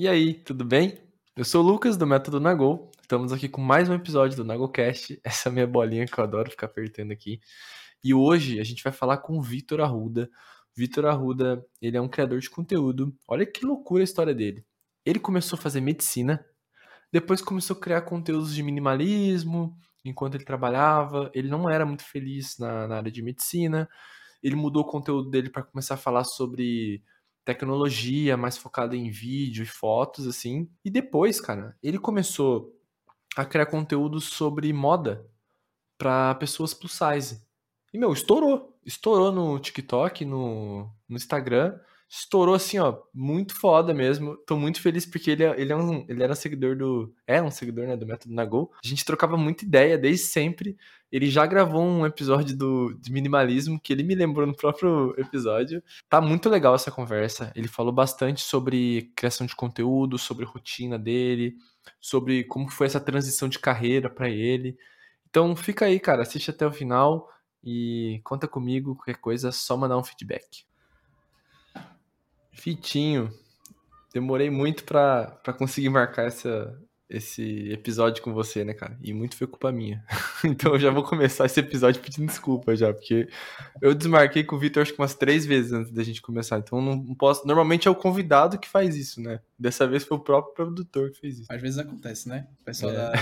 E aí, tudo bem? Eu sou o Lucas do Método Nagol. Estamos aqui com mais um episódio do Nagolcast. Essa é minha bolinha que eu adoro ficar apertando aqui. E hoje a gente vai falar com o Vitor Arruda. Vitor Arruda, ele é um criador de conteúdo. Olha que loucura a história dele. Ele começou a fazer medicina, depois começou a criar conteúdos de minimalismo enquanto ele trabalhava. Ele não era muito feliz na, na área de medicina. Ele mudou o conteúdo dele para começar a falar sobre tecnologia, mais focada em vídeo e fotos, assim. E depois, cara, ele começou a criar conteúdo sobre moda para pessoas plus size. E, meu, estourou. Estourou no TikTok, no, no Instagram estourou assim, ó, muito foda mesmo. Tô muito feliz porque ele, é, ele, é um, ele era um seguidor do. É um seguidor, né, do Método Nagol. A gente trocava muita ideia desde sempre. Ele já gravou um episódio do, de minimalismo que ele me lembrou no próprio episódio. Tá muito legal essa conversa. Ele falou bastante sobre criação de conteúdo, sobre rotina dele, sobre como foi essa transição de carreira para ele. Então fica aí, cara, assiste até o final e conta comigo, qualquer coisa, só mandar um feedback. Fitinho. Demorei muito pra, pra conseguir marcar essa, esse episódio com você, né, cara? E muito foi culpa minha. então eu já vou começar esse episódio pedindo desculpa já, porque eu desmarquei com o Vitor acho que umas três vezes antes da gente começar. Então não posso. Normalmente é o convidado que faz isso, né? Dessa vez foi o próprio produtor que fez isso. Às vezes acontece, né? O pessoal é. da,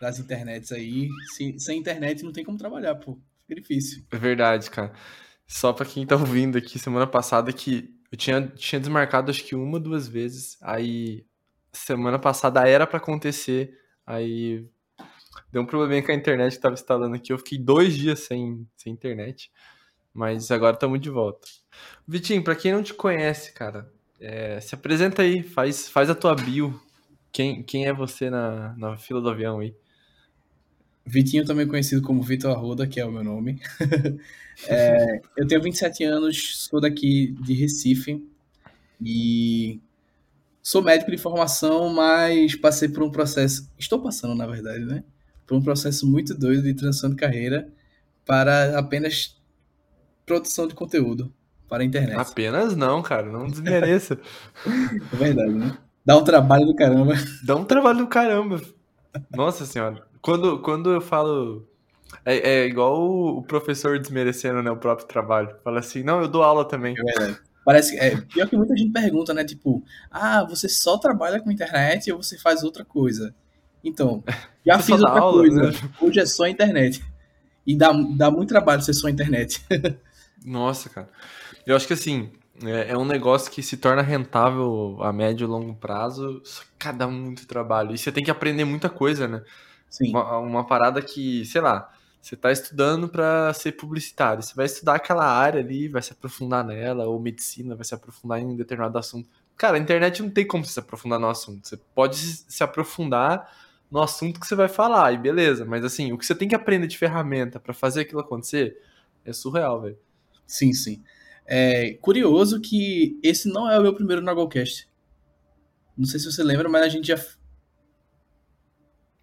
das internets aí. Se, sem internet não tem como trabalhar, pô. Fica difícil. É verdade, cara. Só pra quem tá ouvindo aqui semana passada que eu tinha, tinha desmarcado acho que uma, duas vezes. Aí, semana passada era para acontecer. Aí, deu um probleminha com a internet que tava instalando aqui. Eu fiquei dois dias sem, sem internet. Mas agora estamos de volta. Vitinho, para quem não te conhece, cara, é, se apresenta aí, faz, faz a tua bio. Quem, quem é você na, na fila do avião aí? Vitinho, também conhecido como Vitor Arruda, que é o meu nome. é, eu tenho 27 anos, sou daqui de Recife e sou médico de formação, mas passei por um processo, estou passando na verdade, né? Por um processo muito doido de transição de carreira para apenas produção de conteúdo para a internet. Apenas não, cara, não desmereça. é verdade, né? Dá um trabalho do caramba. Dá um trabalho do caramba. Nossa senhora. Quando, quando eu falo. É, é igual o, professor desmerecendo né, o próprio trabalho. Fala assim, não, eu dou aula também. É verdade. Parece é pior que muita gente pergunta, né? Tipo, ah, você só trabalha com internet ou você faz outra coisa? Então, já fiz outra aula, coisa. Né? Hoje é só internet. E dá, dá muito trabalho ser só internet. Nossa, cara. Eu acho que assim, é, é, um negócio que se torna rentável a médio e longo prazo, só que cada um muito trabalho. E você tem que aprender muita coisa, né? Sim. Uma, uma parada que, sei lá, você está estudando para ser publicitário, você vai estudar aquela área ali, vai se aprofundar nela, ou medicina, vai se aprofundar em um determinado assunto. Cara, a internet não tem como você se aprofundar no assunto. Você pode se aprofundar no assunto que você vai falar, e beleza, mas assim, o que você tem que aprender de ferramenta para fazer aquilo acontecer é surreal, velho. Sim, sim. É curioso que esse não é o meu primeiro Nagolcast. Não sei se você lembra, mas a gente já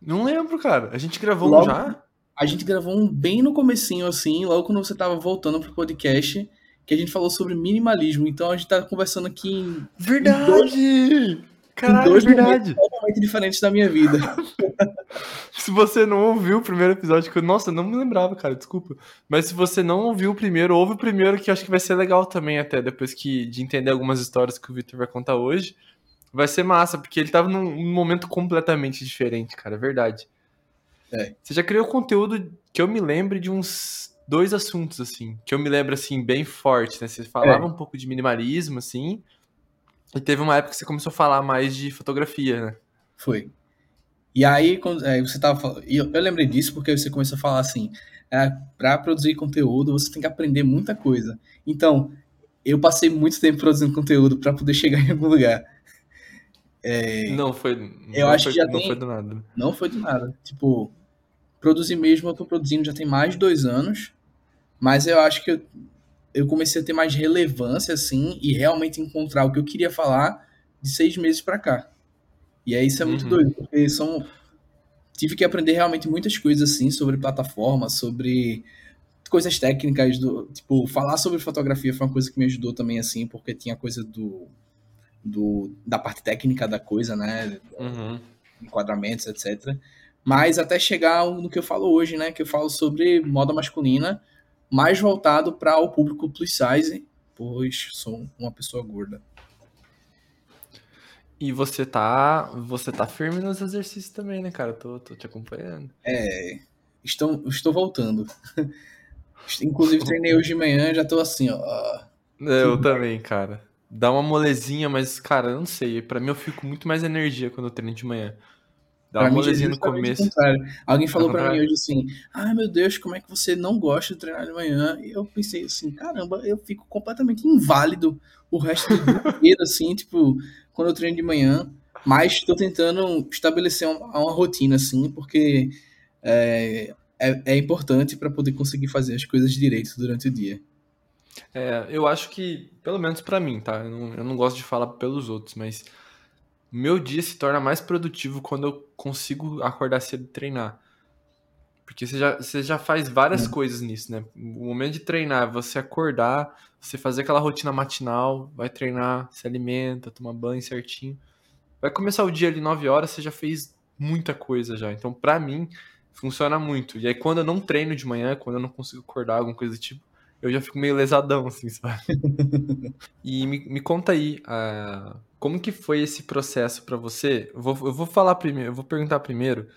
não lembro, cara. A gente gravou logo, um já? A gente gravou um bem no comecinho, assim, logo quando você tava voltando pro podcast, que a gente falou sobre minimalismo. Então a gente tá conversando aqui em. Verdade! Em dois, Caralho, em dois verdade. totalmente diferentes da minha vida. se você não ouviu o primeiro episódio, que eu, nossa, não me lembrava, cara, desculpa. Mas se você não ouviu o primeiro, ouve o primeiro, que eu acho que vai ser legal também, até depois que, de entender algumas histórias que o Victor vai contar hoje. Vai ser massa, porque ele tava num momento completamente diferente, cara, é verdade. É. Você já criou conteúdo que eu me lembre de uns dois assuntos, assim, que eu me lembro, assim, bem forte, né? Você falava é. um pouco de minimalismo, assim, e teve uma época que você começou a falar mais de fotografia, né? Foi. E aí, quando, é, você tava falando, eu, eu lembrei disso porque você começou a falar assim, é, para produzir conteúdo você tem que aprender muita coisa. Então, eu passei muito tempo produzindo conteúdo para poder chegar em algum lugar. É, não foi. Eu não acho foi, que já não tem, foi do nada. Não foi do nada. Tipo, produzir mesmo, eu tô produzindo já tem mais de dois anos, mas eu acho que eu, eu comecei a ter mais relevância, assim, e realmente encontrar o que eu queria falar de seis meses para cá. E aí isso é muito uhum. doido, porque são. Tive que aprender realmente muitas coisas, assim, sobre plataforma, sobre coisas técnicas do. Tipo, falar sobre fotografia foi uma coisa que me ajudou também, assim, porque tinha coisa do do, da parte técnica da coisa, né? Uhum. Enquadramentos, etc. Mas até chegar no que eu falo hoje, né? Que eu falo sobre moda masculina, mais voltado para o público plus size, pois sou uma pessoa gorda. E você tá, você tá firme nos exercícios também, né, cara? Tô, tô te acompanhando. É, estou, estou voltando. Inclusive treinei hoje de manhã, já tô assim, ó. Eu também, cara. Dá uma molezinha, mas, cara, eu não sei. Pra mim eu fico muito mais energia quando eu treino de manhã. Dá uma molezinha no começo. Alguém falou para mim hoje assim: ai ah, meu Deus, como é que você não gosta de treinar de manhã? E eu pensei assim: caramba, eu fico completamente inválido o resto do dia assim, tipo, quando eu treino de manhã. Mas estou tentando estabelecer uma, uma, rotina, assim, porque é, é, é importante para poder conseguir fazer as coisas direito durante o dia. É, eu acho que, pelo menos para mim, tá? Eu não, eu não gosto de falar pelos outros, mas meu dia se torna mais produtivo quando eu consigo acordar cedo e treinar. Porque você já, você já faz várias é. coisas nisso, né? O momento de treinar é você acordar, você fazer aquela rotina matinal, vai treinar, se alimenta, toma banho certinho. Vai começar o dia ali 9 horas, você já fez muita coisa já. Então, pra mim, funciona muito. E aí, quando eu não treino de manhã, quando eu não consigo acordar, alguma coisa do tipo, eu já fico meio lesadão, assim, sabe? e me, me conta aí, uh, como que foi esse processo para você? Eu vou, eu vou falar primeiro, eu vou perguntar primeiro,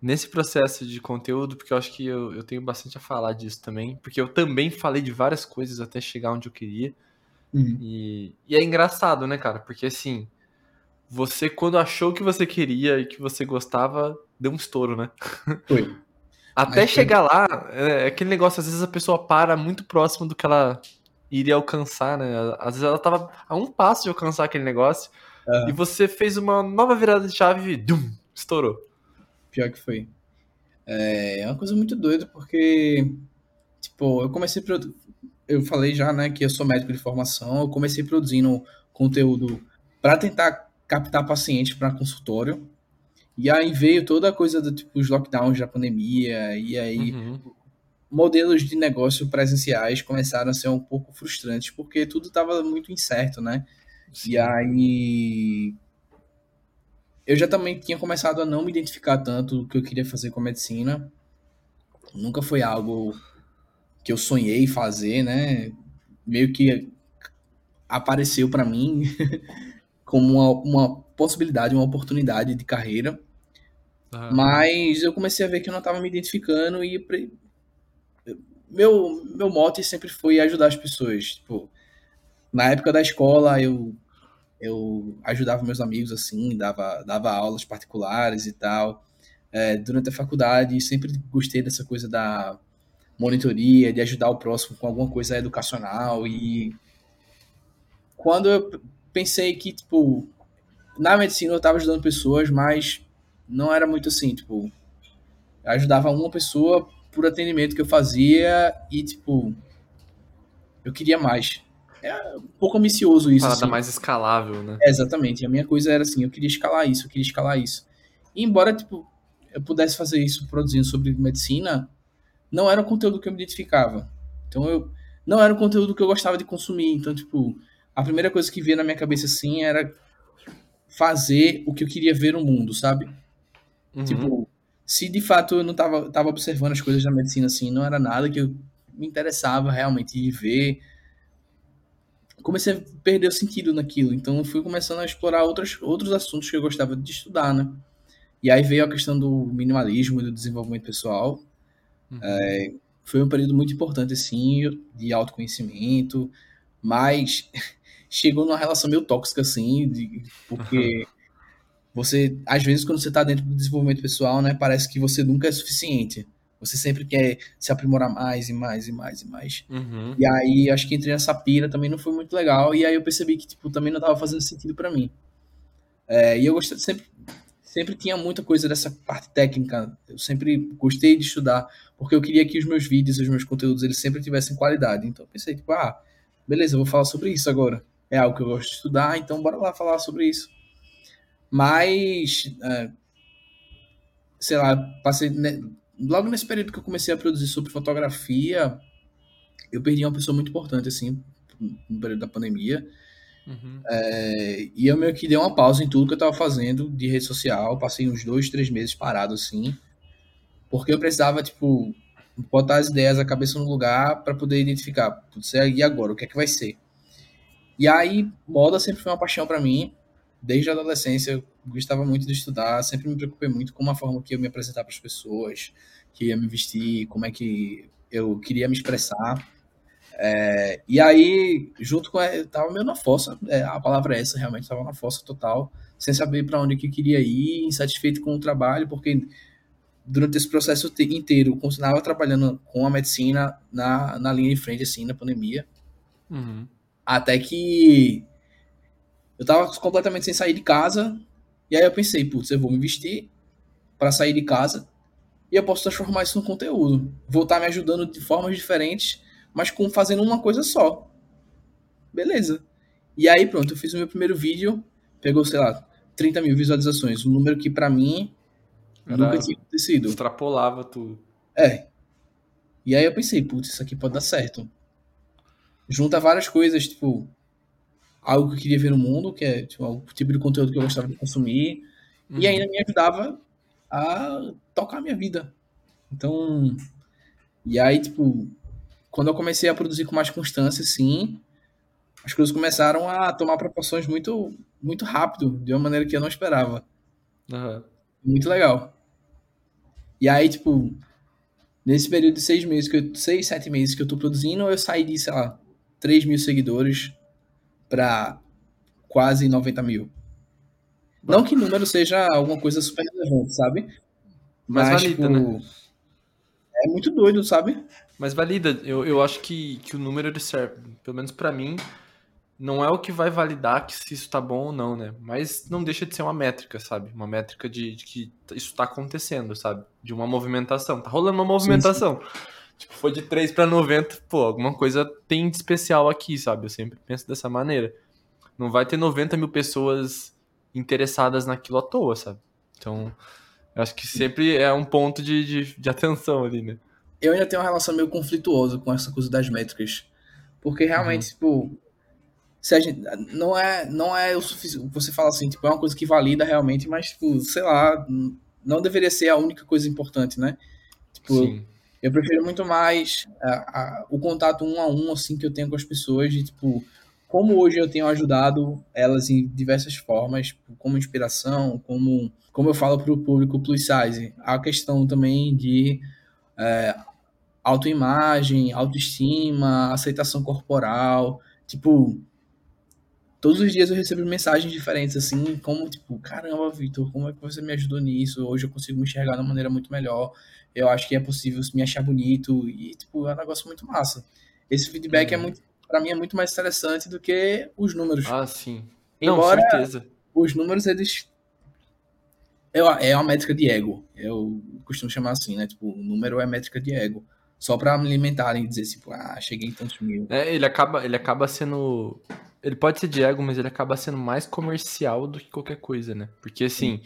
nesse processo de conteúdo, porque eu acho que eu, eu tenho bastante a falar disso também, porque eu também falei de várias coisas até chegar onde eu queria. Uhum. E, e é engraçado, né, cara? Porque assim, você quando achou que você queria e que você gostava, deu um estouro, né? Foi. Até Mas chegar foi... lá, é, é aquele negócio, às vezes a pessoa para muito próximo do que ela iria alcançar, né? Às vezes ela tava a um passo de alcançar aquele negócio e você fez uma nova virada de chave e dum, estourou. Pior que foi. É, é uma coisa muito doida porque, tipo, eu comecei eu falei já, né, que eu sou médico de formação, eu comecei produzindo conteúdo para tentar captar pacientes para consultório. E aí veio toda a coisa do tipo lockdowns da pandemia e aí uhum. modelos de negócio presenciais começaram a ser um pouco frustrantes porque tudo estava muito incerto, né? Sim. E aí eu já também tinha começado a não me identificar tanto do que eu queria fazer com a medicina. Nunca foi algo que eu sonhei fazer, né? Meio que apareceu para mim como uma, uma, possibilidade, uma oportunidade de carreira. Mas eu comecei a ver que eu não estava me identificando e meu meu mote sempre foi ajudar as pessoas. Tipo, na época da escola eu eu ajudava meus amigos assim, dava, dava aulas particulares e tal. É, durante a faculdade, sempre gostei dessa coisa da monitoria, de ajudar o próximo com alguma coisa educacional. E quando eu pensei que, tipo, na medicina eu estava ajudando pessoas, mas não era muito assim, tipo, ajudava uma pessoa por atendimento que eu fazia e, tipo, eu queria mais é um pouco ambicioso isso. Parada assim. mais escalável, né? É, exatamente. A minha coisa era assim, eu queria escalar isso, eu queria escalar isso. E embora, tipo, eu pudesse fazer isso produzindo sobre medicina, não era um conteúdo que eu me identificava. Então eu não era um conteúdo que eu gostava de consumir. Então, tipo, a primeira coisa que vinha na minha cabeça assim era fazer o que eu queria ver no mundo, sabe? Uhum. Tipo, se de fato eu não tava, tava observando as coisas da medicina assim, não era nada que eu me interessava realmente de ver, comecei a perder o sentido naquilo. Então eu fui começando a explorar outros, outros assuntos que eu gostava de estudar, né? E aí veio a questão do minimalismo e do desenvolvimento pessoal. Uhum. É, foi um período muito importante, assim, de autoconhecimento, mas chegou numa relação meio tóxica, assim, de, porque. Você, às vezes, quando você está dentro do desenvolvimento pessoal, né, parece que você nunca é suficiente. Você sempre quer se aprimorar mais e mais e mais e mais. Uhum. E aí, acho que entrei nessa pira também não foi muito legal. E aí eu percebi que, tipo, também não estava fazendo sentido para mim. É, e eu gostei sempre, sempre tinha muita coisa dessa parte técnica. Eu sempre gostei de estudar, porque eu queria que os meus vídeos, os meus conteúdos, eles sempre tivessem qualidade. Então eu pensei, tipo, ah, beleza, eu vou falar sobre isso agora. É algo que eu gosto de estudar, então bora lá falar sobre isso. Mas, é, sei lá, passei né, logo nesse período que eu comecei a produzir sobre fotografia, eu perdi uma pessoa muito importante, assim, no período da pandemia. Uhum. É, e eu meio que dei uma pausa em tudo que eu tava fazendo de rede social. Passei uns dois, três meses parado assim. Porque eu precisava, tipo, botar as ideias, a cabeça no lugar para poder identificar. Putz, e agora? O que é que vai ser? E aí, moda sempre foi uma paixão para mim. Desde a adolescência, eu gostava muito de estudar. Sempre me preocupei muito com a forma que eu me apresentar para as pessoas, que ia me vestir, como é que eu queria me expressar. É, e aí, junto com. Eu tava meio na fossa, é, a palavra é essa, realmente, tava na fossa total, sem saber para onde que eu queria ir, insatisfeito com o trabalho, porque durante esse processo inteiro eu continuava trabalhando com a medicina na, na linha de frente, assim, na pandemia. Uhum. Até que eu tava completamente sem sair de casa, e aí eu pensei, putz, eu vou me vestir para sair de casa e eu posso transformar isso num conteúdo. Vou estar me ajudando de formas diferentes mas com fazendo uma coisa só. Beleza. E aí, pronto, eu fiz o meu primeiro vídeo, pegou, sei lá, 30 mil visualizações, um número que para mim Era nunca tinha acontecido. Extrapolava tudo. É. E aí eu pensei, putz, isso aqui pode dar certo. Junta várias coisas, tipo, algo que eu queria ver no mundo, que é tipo, o tipo de conteúdo que eu gostava de consumir, uhum. e ainda me ajudava a tocar a minha vida. Então, e aí, tipo, quando eu comecei a produzir com mais constância, sim, as coisas começaram a tomar proporções muito, muito rápido, de uma maneira que eu não esperava. Uhum. Muito legal. E aí, tipo, nesse período de seis meses, que eu, seis, sete meses que eu tô produzindo, eu saí de, sei lá, 3 mil seguidores para quase 90 mil. Não que o número seja alguma coisa super relevante, sabe? Mas, Mas valida, tipo, né? é muito doido, sabe? Mas valida, eu, eu acho que, que o número ele serve, pelo menos para mim, não é o que vai validar que se isso tá bom ou não, né? Mas não deixa de ser uma métrica, sabe? Uma métrica de, de que isso tá acontecendo, sabe? De uma movimentação. Tá rolando uma movimentação. Sim, sim. Tipo, foi de 3 para 90, pô, alguma coisa tem de especial aqui, sabe? Eu sempre penso dessa maneira. Não vai ter 90 mil pessoas interessadas naquilo à toa, sabe? Então, eu acho que sempre é um ponto de, de, de atenção ali, né? eu ainda tenho uma relação meio conflituosa com essa coisa das métricas. Porque realmente, uhum. tipo, se a gente, não é não é o suficiente. Você fala assim, tipo, é uma coisa que valida realmente, mas, tipo, sei lá, não deveria ser a única coisa importante, né? Tipo, Sim. Eu prefiro muito mais o contato um a um, assim, que eu tenho com as pessoas, de, tipo, como hoje eu tenho ajudado elas em diversas formas, como inspiração, como, como eu falo para o público plus size. A questão também de é, autoimagem, autoestima, aceitação corporal. Tipo, todos os dias eu recebo mensagens diferentes, assim, como, tipo, caramba, Vitor, como é que você me ajudou nisso? Hoje eu consigo me enxergar de uma maneira muito melhor. Eu acho que é possível me achar bonito. E, tipo, é um negócio muito massa. Esse feedback é, é muito, pra mim, é muito mais interessante do que os números. Ah, sim. Embora Não, certeza. os números, eles é, é uma métrica de ego. Eu costumo chamar assim, né? Tipo, o número é métrica de ego. Só para alimentarem e dizer, tipo, ah, cheguei em tantos mil. É, ele acaba, ele acaba sendo. Ele pode ser de ego, mas ele acaba sendo mais comercial do que qualquer coisa, né? Porque assim, Sim.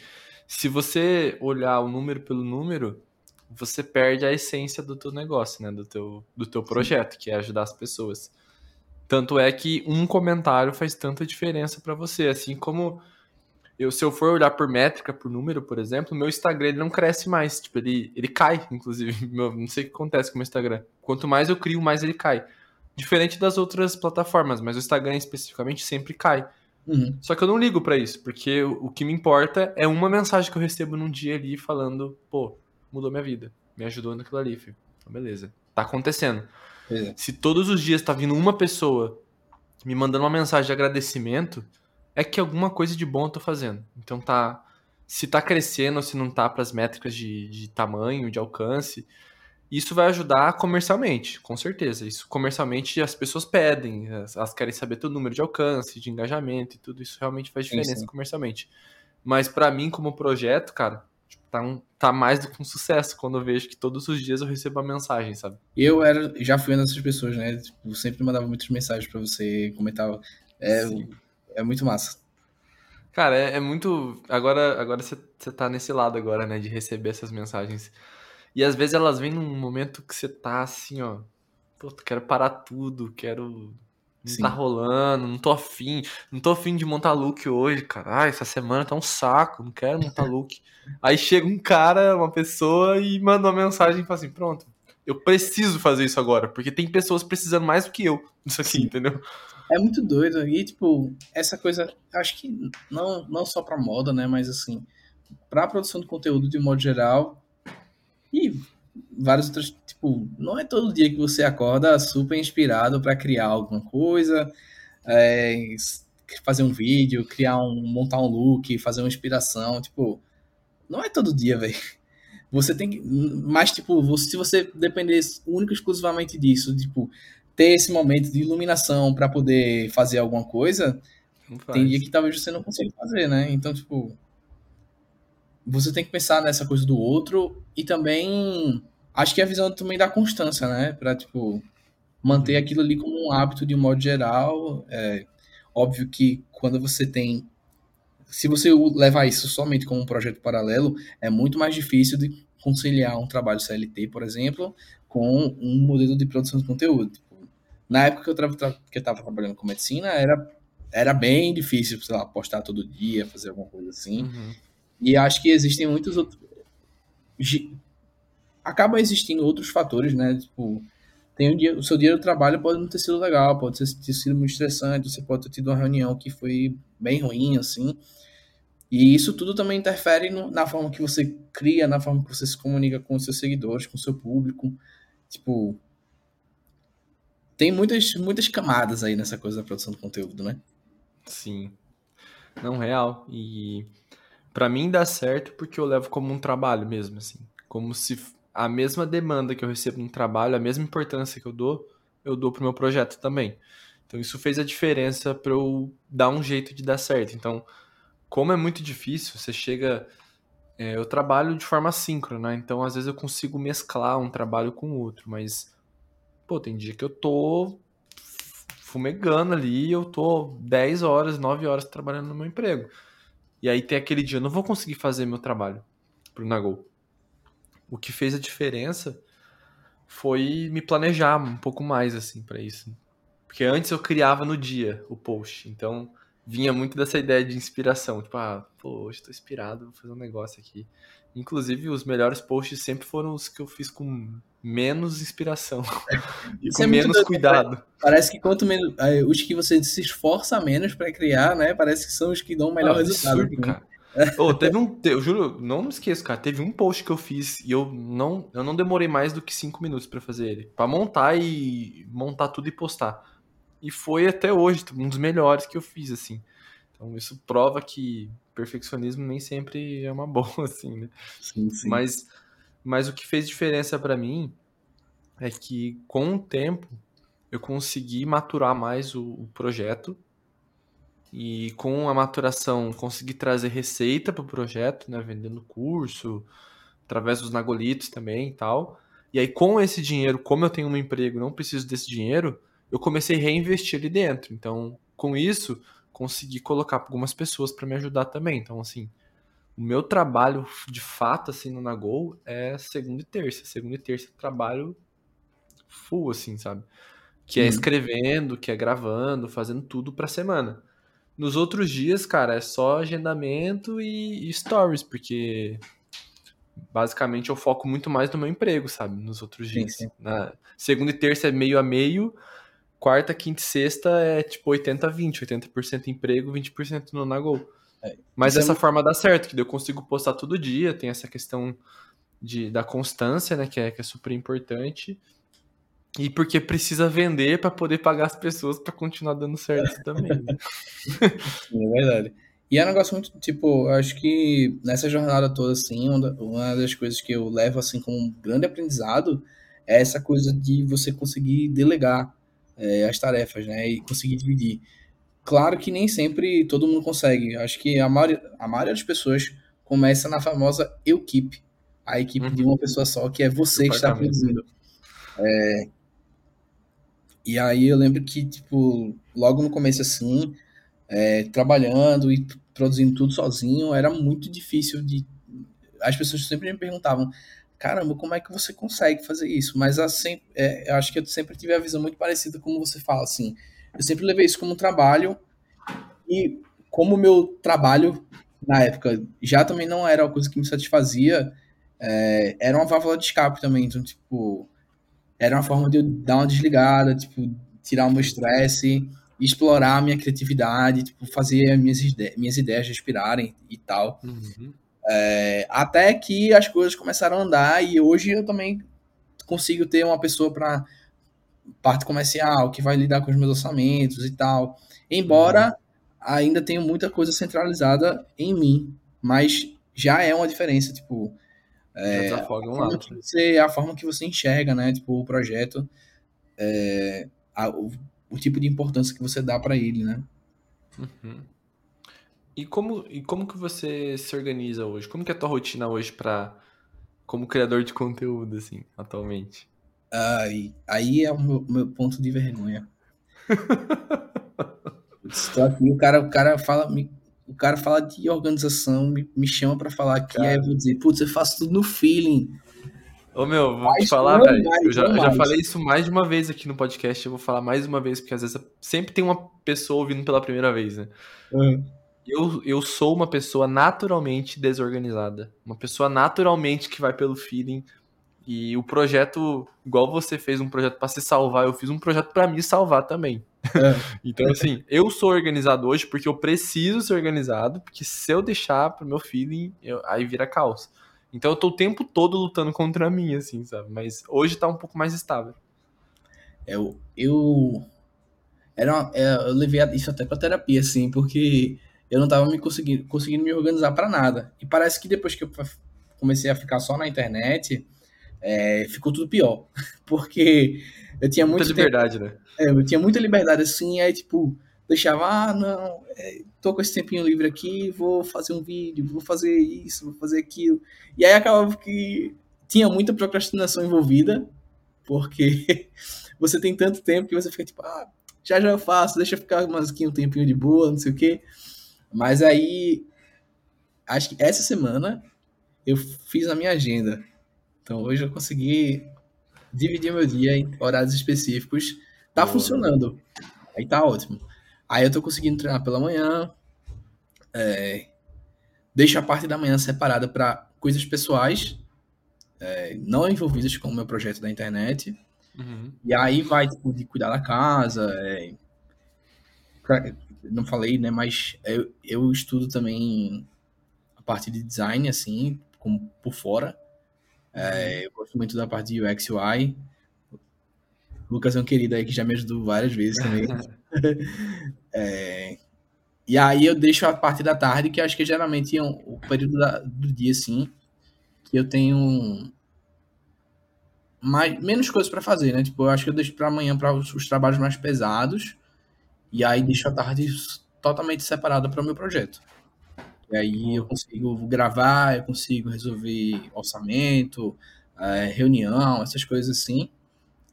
se você olhar o número pelo número, você perde a essência do teu negócio, né? Do teu, do teu projeto, Sim. que é ajudar as pessoas. Tanto é que um comentário faz tanta diferença para você, assim como eu, se eu for olhar por métrica, por número, por exemplo, meu Instagram ele não cresce mais. Tipo, ele, ele cai, inclusive. Meu, não sei o que acontece com o meu Instagram. Quanto mais eu crio, mais ele cai. Diferente das outras plataformas, mas o Instagram especificamente sempre cai. Uhum. Só que eu não ligo para isso, porque o, o que me importa é uma mensagem que eu recebo num dia ali falando, pô, mudou minha vida, me ajudou naquilo ali, filho. Então, beleza. Tá acontecendo. É. Se todos os dias tá vindo uma pessoa me mandando uma mensagem de agradecimento, é que alguma coisa de bom eu tô fazendo. Então tá. Se tá crescendo ou se não tá para as métricas de, de tamanho, de alcance, isso vai ajudar comercialmente, com certeza. Isso comercialmente as pessoas pedem, elas querem saber teu número de alcance, de engajamento e tudo isso realmente faz diferença sim, sim. comercialmente. Mas para mim, como projeto, cara, tipo, tá, um, tá mais do que um sucesso quando eu vejo que todos os dias eu recebo a mensagem, sabe? Eu era, já fui uma dessas pessoas, né? Tipo, sempre mandava muitas mensagens para você, comentava. É, é muito massa. Cara, é, é muito. Agora agora você tá nesse lado agora, né? De receber essas mensagens. E às vezes elas vêm num momento que você tá assim, ó. Pô, quero parar tudo, quero. Não Sim. tá rolando, não tô afim, não tô afim de montar look hoje, cara. Ai, essa semana tá um saco, não quero montar look. Aí chega um cara, uma pessoa, e manda uma mensagem e fala assim: pronto, eu preciso fazer isso agora, porque tem pessoas precisando mais do que eu disso aqui, Sim. entendeu? É muito doido. E, tipo, essa coisa, acho que não, não só pra moda, né, mas assim, pra produção de conteúdo de modo geral, e vários outros, tipo, não é todo dia que você acorda super inspirado para criar alguma coisa, é, fazer um vídeo, criar um, montar um look, fazer uma inspiração, tipo, não é todo dia, velho. Você tem que, mas tipo, se você depender única exclusivamente disso, tipo, ter esse momento de iluminação para poder fazer alguma coisa, tem dia que talvez você não consiga fazer, né? Então, tipo, você tem que pensar nessa coisa do outro e também acho que a visão também da constância, né? Para tipo manter uhum. aquilo ali como um hábito de um modo geral. É óbvio que quando você tem se você levar isso somente como um projeto paralelo, é muito mais difícil de conciliar um trabalho CLT, por exemplo, com um modelo de produção de conteúdo. Na época que eu estava trabalhando com medicina, era, era bem difícil, sei lá, postar todo dia, fazer alguma coisa assim. Uhum. E acho que existem muitos outros. Acaba existindo outros fatores, né? Tipo, tem um dia, o seu dia do trabalho pode não ter sido legal, pode ter sido muito estressante, você pode ter tido uma reunião que foi bem ruim, assim. E isso tudo também interfere no, na forma que você cria, na forma que você se comunica com os seus seguidores, com o seu público. Tipo, tem muitas, muitas camadas aí nessa coisa da produção de conteúdo, né? Sim. Não, real. E para mim dá certo porque eu levo como um trabalho mesmo, assim. Como se a mesma demanda que eu recebo no trabalho, a mesma importância que eu dou, eu dou pro meu projeto também. Então isso fez a diferença para eu dar um jeito de dar certo. Então, como é muito difícil, você chega. É, eu trabalho de forma síncrona, né? então às vezes eu consigo mesclar um trabalho com o outro, mas pô, tem dia que eu tô fumegando ali, eu tô 10 horas, 9 horas trabalhando no meu emprego. E aí tem aquele dia, eu não vou conseguir fazer meu trabalho pro Nagol. O que fez a diferença foi me planejar um pouco mais assim para isso. Porque antes eu criava no dia o post. Então vinha muito dessa ideia de inspiração, tipo, ah, pô, hoje tô inspirado, vou fazer um negócio aqui. Inclusive, os melhores posts sempre foram os que eu fiz com menos inspiração e com é menos doido, cuidado. Parece que quanto menos. Os que você se esforça menos para criar, né? Parece que são os que dão o melhor ah, resultado. Absurdo, cara. oh, teve um. Eu juro, não me esqueço, cara. Teve um post que eu fiz e eu não, eu não demorei mais do que cinco minutos para fazer ele. para montar e. montar tudo e postar. E foi até hoje um dos melhores que eu fiz, assim. Então isso prova que perfeccionismo nem sempre é uma boa, assim, né? Sim, sim. Mas, mas o que fez diferença para mim é que com o tempo eu consegui maturar mais o, o projeto e com a maturação consegui trazer receita para o projeto, né? Vendendo curso, através dos nagolitos também e tal. E aí com esse dinheiro, como eu tenho um emprego, não preciso desse dinheiro, eu comecei a reinvestir ali dentro. Então, com isso, consegui colocar algumas pessoas para me ajudar também. Então, assim, o meu trabalho de fato, assim, no Nagol é segunda e terça. Segunda e terça trabalho full, assim, sabe? Que é uhum. escrevendo, que é gravando, fazendo tudo pra semana. Nos outros dias, cara, é só agendamento e, e stories, porque basicamente eu foco muito mais no meu emprego, sabe? Nos outros dias. Sim, sim. Na segunda e terça é meio a meio, quarta, quinta e sexta é tipo 80-20, 80%, emprego, 20% no Nagol. É, Mas dessa é... forma dá certo, que eu consigo postar todo dia, tem essa questão de, da constância, né, que é, que é super importante. E porque precisa vender para poder pagar as pessoas para continuar dando certo também. Né? é verdade. E é um negócio muito, tipo, eu acho que nessa jornada toda, assim, uma das coisas que eu levo, assim, como um grande aprendizado é essa coisa de você conseguir delegar é, as tarefas, né? E conseguir dividir. Claro que nem sempre todo mundo consegue. Acho que a maioria, a maioria das pessoas começa na famosa equipe, a equipe uhum. de uma pessoa só, que é você que está produzindo. É, e aí eu lembro que, tipo, logo no começo assim, é, trabalhando e produzindo tudo sozinho, era muito difícil de. As pessoas sempre me perguntavam, caramba, como é que você consegue fazer isso? Mas assim, é, eu acho que eu sempre tive a visão muito parecida como você fala, assim, eu sempre levei isso como um trabalho e como o meu trabalho na época já também não era uma coisa que me satisfazia, é, era uma válvula de escape também, então tipo era uma forma de eu dar uma desligada, tipo tirar o meu estresse, explorar a minha criatividade, tipo fazer minhas, ide minhas ideias respirarem e tal. Uhum. É, até que as coisas começaram a andar e hoje eu também consigo ter uma pessoa para parte comercial que vai lidar com os meus orçamentos e tal. Embora ainda tenha muita coisa centralizada em mim, mas já é uma diferença, tipo, é, a, forma né? você, a forma que você enxerga, né, tipo, o projeto, é, a, o, o, tipo de importância que você dá para ele, né? Uhum. E como, e como que você se organiza hoje? Como que é a tua rotina hoje para como criador de conteúdo, assim, atualmente? Aí, aí é o meu, meu ponto de vergonha. Estou aqui, o cara, o cara fala, me, o cara fala de organização, me, me chama para falar aqui, cara. aí eu vou dizer, putz, eu faço tudo no feeling. Ô meu, vou te falar, velho. Eu já, já falei isso mais de uma vez aqui no podcast, eu vou falar mais uma vez, porque às vezes sempre tem uma pessoa ouvindo pela primeira vez, né? Uhum. Eu, eu sou uma pessoa naturalmente desorganizada. Uma pessoa naturalmente que vai pelo feeling. E o projeto, igual você fez um projeto para se salvar, eu fiz um projeto para me salvar também. É. então, assim, eu sou organizado hoje porque eu preciso ser organizado, porque se eu deixar pro meu feeling, eu, aí vira caos. Então eu tô o tempo todo lutando contra mim, assim, sabe? Mas hoje tá um pouco mais estável. Eu. Eu, era uma, é, eu levei isso até pra terapia, assim, porque eu não estava me conseguindo, conseguindo me organizar para nada. E parece que depois que eu comecei a ficar só na internet, é, ficou tudo pior. Porque eu tinha muita liberdade, tempo, né? É, eu tinha muita liberdade assim, aí tipo, deixava, ah, não, é, tô com esse tempinho livre aqui, vou fazer um vídeo, vou fazer isso, vou fazer aquilo. E aí acabava que tinha muita procrastinação envolvida, porque você tem tanto tempo que você fica tipo, ah, já já eu faço, deixa eu ficar mais aqui um tempinho de boa, não sei o quê. Mas aí, acho que essa semana eu fiz a minha agenda. Então hoje eu consegui dividir meu dia em horários específicos. Tá funcionando. Aí tá ótimo. Aí eu tô conseguindo treinar pela manhã. É, deixo a parte da manhã separada para coisas pessoais, é, não envolvidas com o meu projeto da internet. Uhum. E aí vai, tipo, de cuidar da casa, é, não falei, né? Mas eu, eu estudo também a parte de design, assim, como por fora. É, eu gosto muito da parte de UX UI. O Lucas é um querido aí que já me ajudou várias vezes também. é, e aí eu deixo a parte da tarde, que acho que geralmente é um, o período da, do dia, assim, que eu tenho mais, menos coisas para fazer, né? Tipo, eu acho que eu deixo para amanhã para os, os, trabalhos mais pesados e aí deixo a tarde totalmente separada para o meu projeto. E aí eu consigo gravar, eu consigo resolver orçamento, é, reunião, essas coisas assim.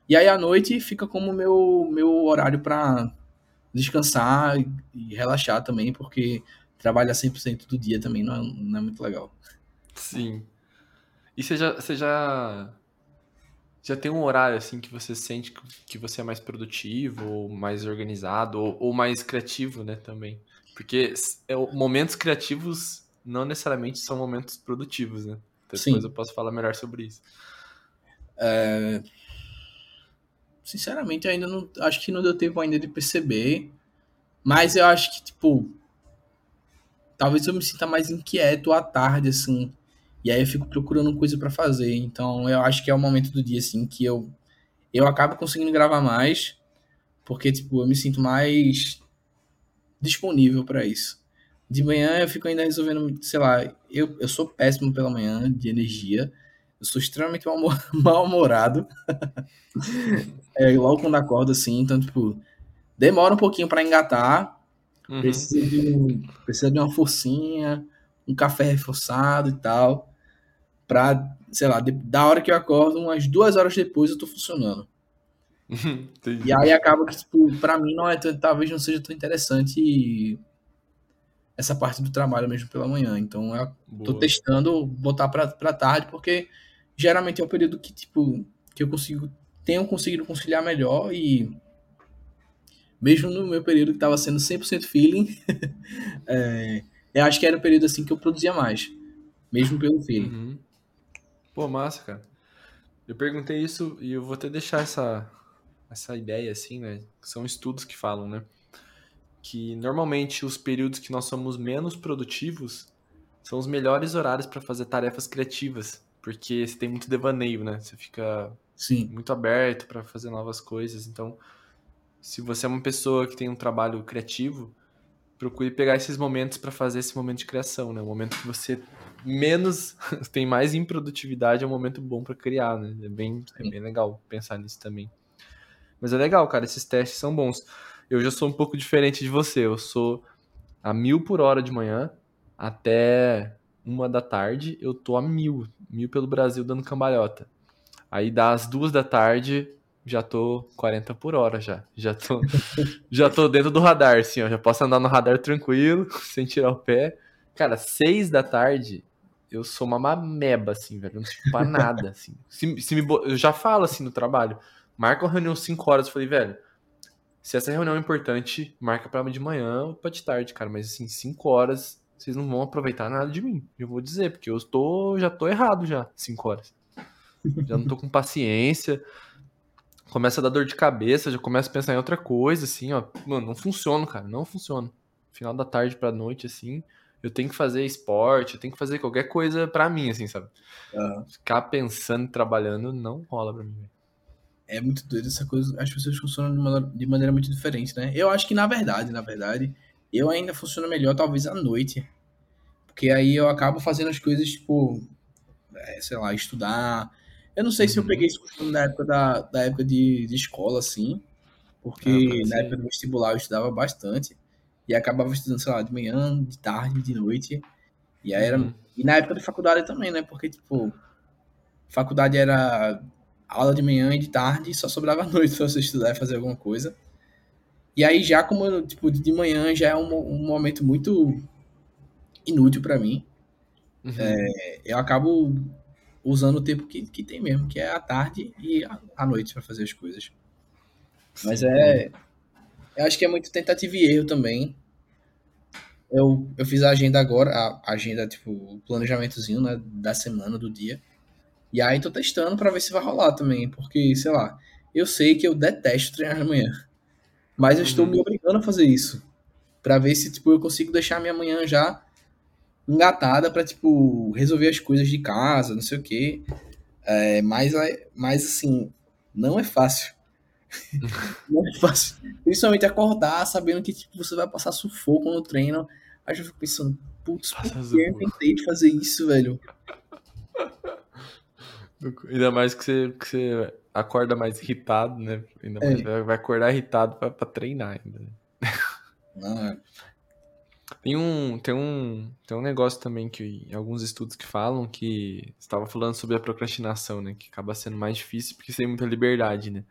E aí à noite fica como meu meu horário para descansar e relaxar também, porque trabalhar 100% do dia também não é, não é muito legal. Sim. E você já, você já já tem um horário assim que você sente que você é mais produtivo, ou mais organizado, ou, ou mais criativo, né, também? Porque é, momentos criativos não necessariamente são momentos produtivos, né? Então, depois eu posso falar melhor sobre isso. É... Sinceramente, ainda não. Acho que não deu tempo ainda de perceber. Mas eu acho que, tipo. Talvez eu me sinta mais inquieto à tarde, assim. E aí eu fico procurando coisa para fazer. Então eu acho que é o momento do dia, assim, que eu, eu acabo conseguindo gravar mais, porque, tipo, eu me sinto mais disponível para isso. De manhã eu fico ainda resolvendo, sei lá, eu, eu sou péssimo pela manhã de energia. Eu sou extremamente mal-humorado. é, logo quando acordo, assim, então, tipo, demora um pouquinho para engatar. Uhum. Precisa, de, precisa de uma forcinha, um café reforçado e tal pra, sei lá, de, da hora que eu acordo, umas duas horas depois eu tô funcionando. e aí acaba que, tipo, pra mim não é, talvez não seja tão interessante essa parte do trabalho mesmo pela manhã. Então eu Boa. tô testando botar pra, pra tarde, porque geralmente é o período que, tipo, que eu consigo, tenho conseguido conciliar melhor e mesmo no meu período que tava sendo 100% feeling, é, eu acho que era o período assim que eu produzia mais, mesmo pelo feeling. Uhum. Pô, massa, cara. Eu perguntei isso e eu vou até deixar essa, essa ideia assim, né? São estudos que falam, né? Que normalmente os períodos que nós somos menos produtivos são os melhores horários para fazer tarefas criativas, porque você tem muito devaneio, né? Você fica Sim. muito aberto para fazer novas coisas. Então, se você é uma pessoa que tem um trabalho criativo, procure pegar esses momentos para fazer esse momento de criação, né? O momento que você menos tem mais improdutividade é um momento bom para criar, né? É bem, é bem legal pensar nisso também. Mas é legal, cara, esses testes são bons. Eu já sou um pouco diferente de você. Eu sou a mil por hora de manhã até uma da tarde. Eu tô a mil, mil pelo Brasil dando cambalhota. Aí das duas da tarde já tô 40 por hora já. Já tô, já tô dentro do radar, assim, ó. Já posso andar no radar tranquilo, sem tirar o pé. Cara, seis da tarde, eu sou uma mameba, assim, velho. Eu não sirvo pra nada, assim. Se, se me, eu já falo, assim, no trabalho. Marca uma reunião 5 horas. Eu falei, velho, se essa reunião é importante, marca pra de manhã ou pra de tarde, cara. Mas, assim, 5 horas, vocês não vão aproveitar nada de mim. Eu vou dizer, porque eu tô, já tô errado já, 5 horas. Já não tô com paciência começa a dar dor de cabeça, já começa a pensar em outra coisa, assim, ó. Mano, não funciona, cara, não funciona. Final da tarde pra noite, assim, eu tenho que fazer esporte, eu tenho que fazer qualquer coisa pra mim, assim, sabe? Uhum. Ficar pensando e trabalhando não rola pra mim. É muito doido essa coisa, as pessoas funcionam de maneira, de maneira muito diferente, né? Eu acho que, na verdade, na verdade, eu ainda funciono melhor, talvez, à noite. Porque aí eu acabo fazendo as coisas, tipo, é, sei lá, estudar, eu não sei se eu uhum. peguei esse costume na época da, da época de, de escola, assim, porque ah, na época do vestibular eu estudava bastante e acabava estudando, sei lá, de manhã, de tarde, de noite. E aí era. Uhum. E na época da faculdade também, né? Porque, tipo, faculdade era aula de manhã e de tarde, e só sobrava a noite pra você estudar e fazer alguma coisa. E aí, já como, tipo, de manhã já é um, um momento muito inútil para mim. Uhum. É, eu acabo usando o tempo que, que tem mesmo, que é a tarde e a, noite para fazer as coisas. Mas é. Eu acho que é muito tentativa e erro também. Eu, eu fiz a agenda agora, a agenda, tipo, o planejamentozinho né, da semana, do dia. E aí tô testando para ver se vai rolar também, porque, sei lá, eu sei que eu detesto treinar de manhã. Mas eu estou uhum. me obrigando a fazer isso. para ver se, tipo, eu consigo deixar minha manhã já engatada para tipo, resolver as coisas de casa, não sei o quê. É, mas, mas, assim, não é fácil. não é fácil. Principalmente acordar sabendo que tipo, você vai passar sufoco no treino. Aí eu fico pensando, putz, por que eu tentei de fazer isso, velho? Ainda mais que você, que você acorda mais irritado, né? Ainda mais é. vai acordar irritado pra, pra treinar ainda. Né? Não, é. Tem um, tem um, tem um negócio também que alguns estudos que falam que estava falando sobre a procrastinação, né, que acaba sendo mais difícil porque você tem muita liberdade, né?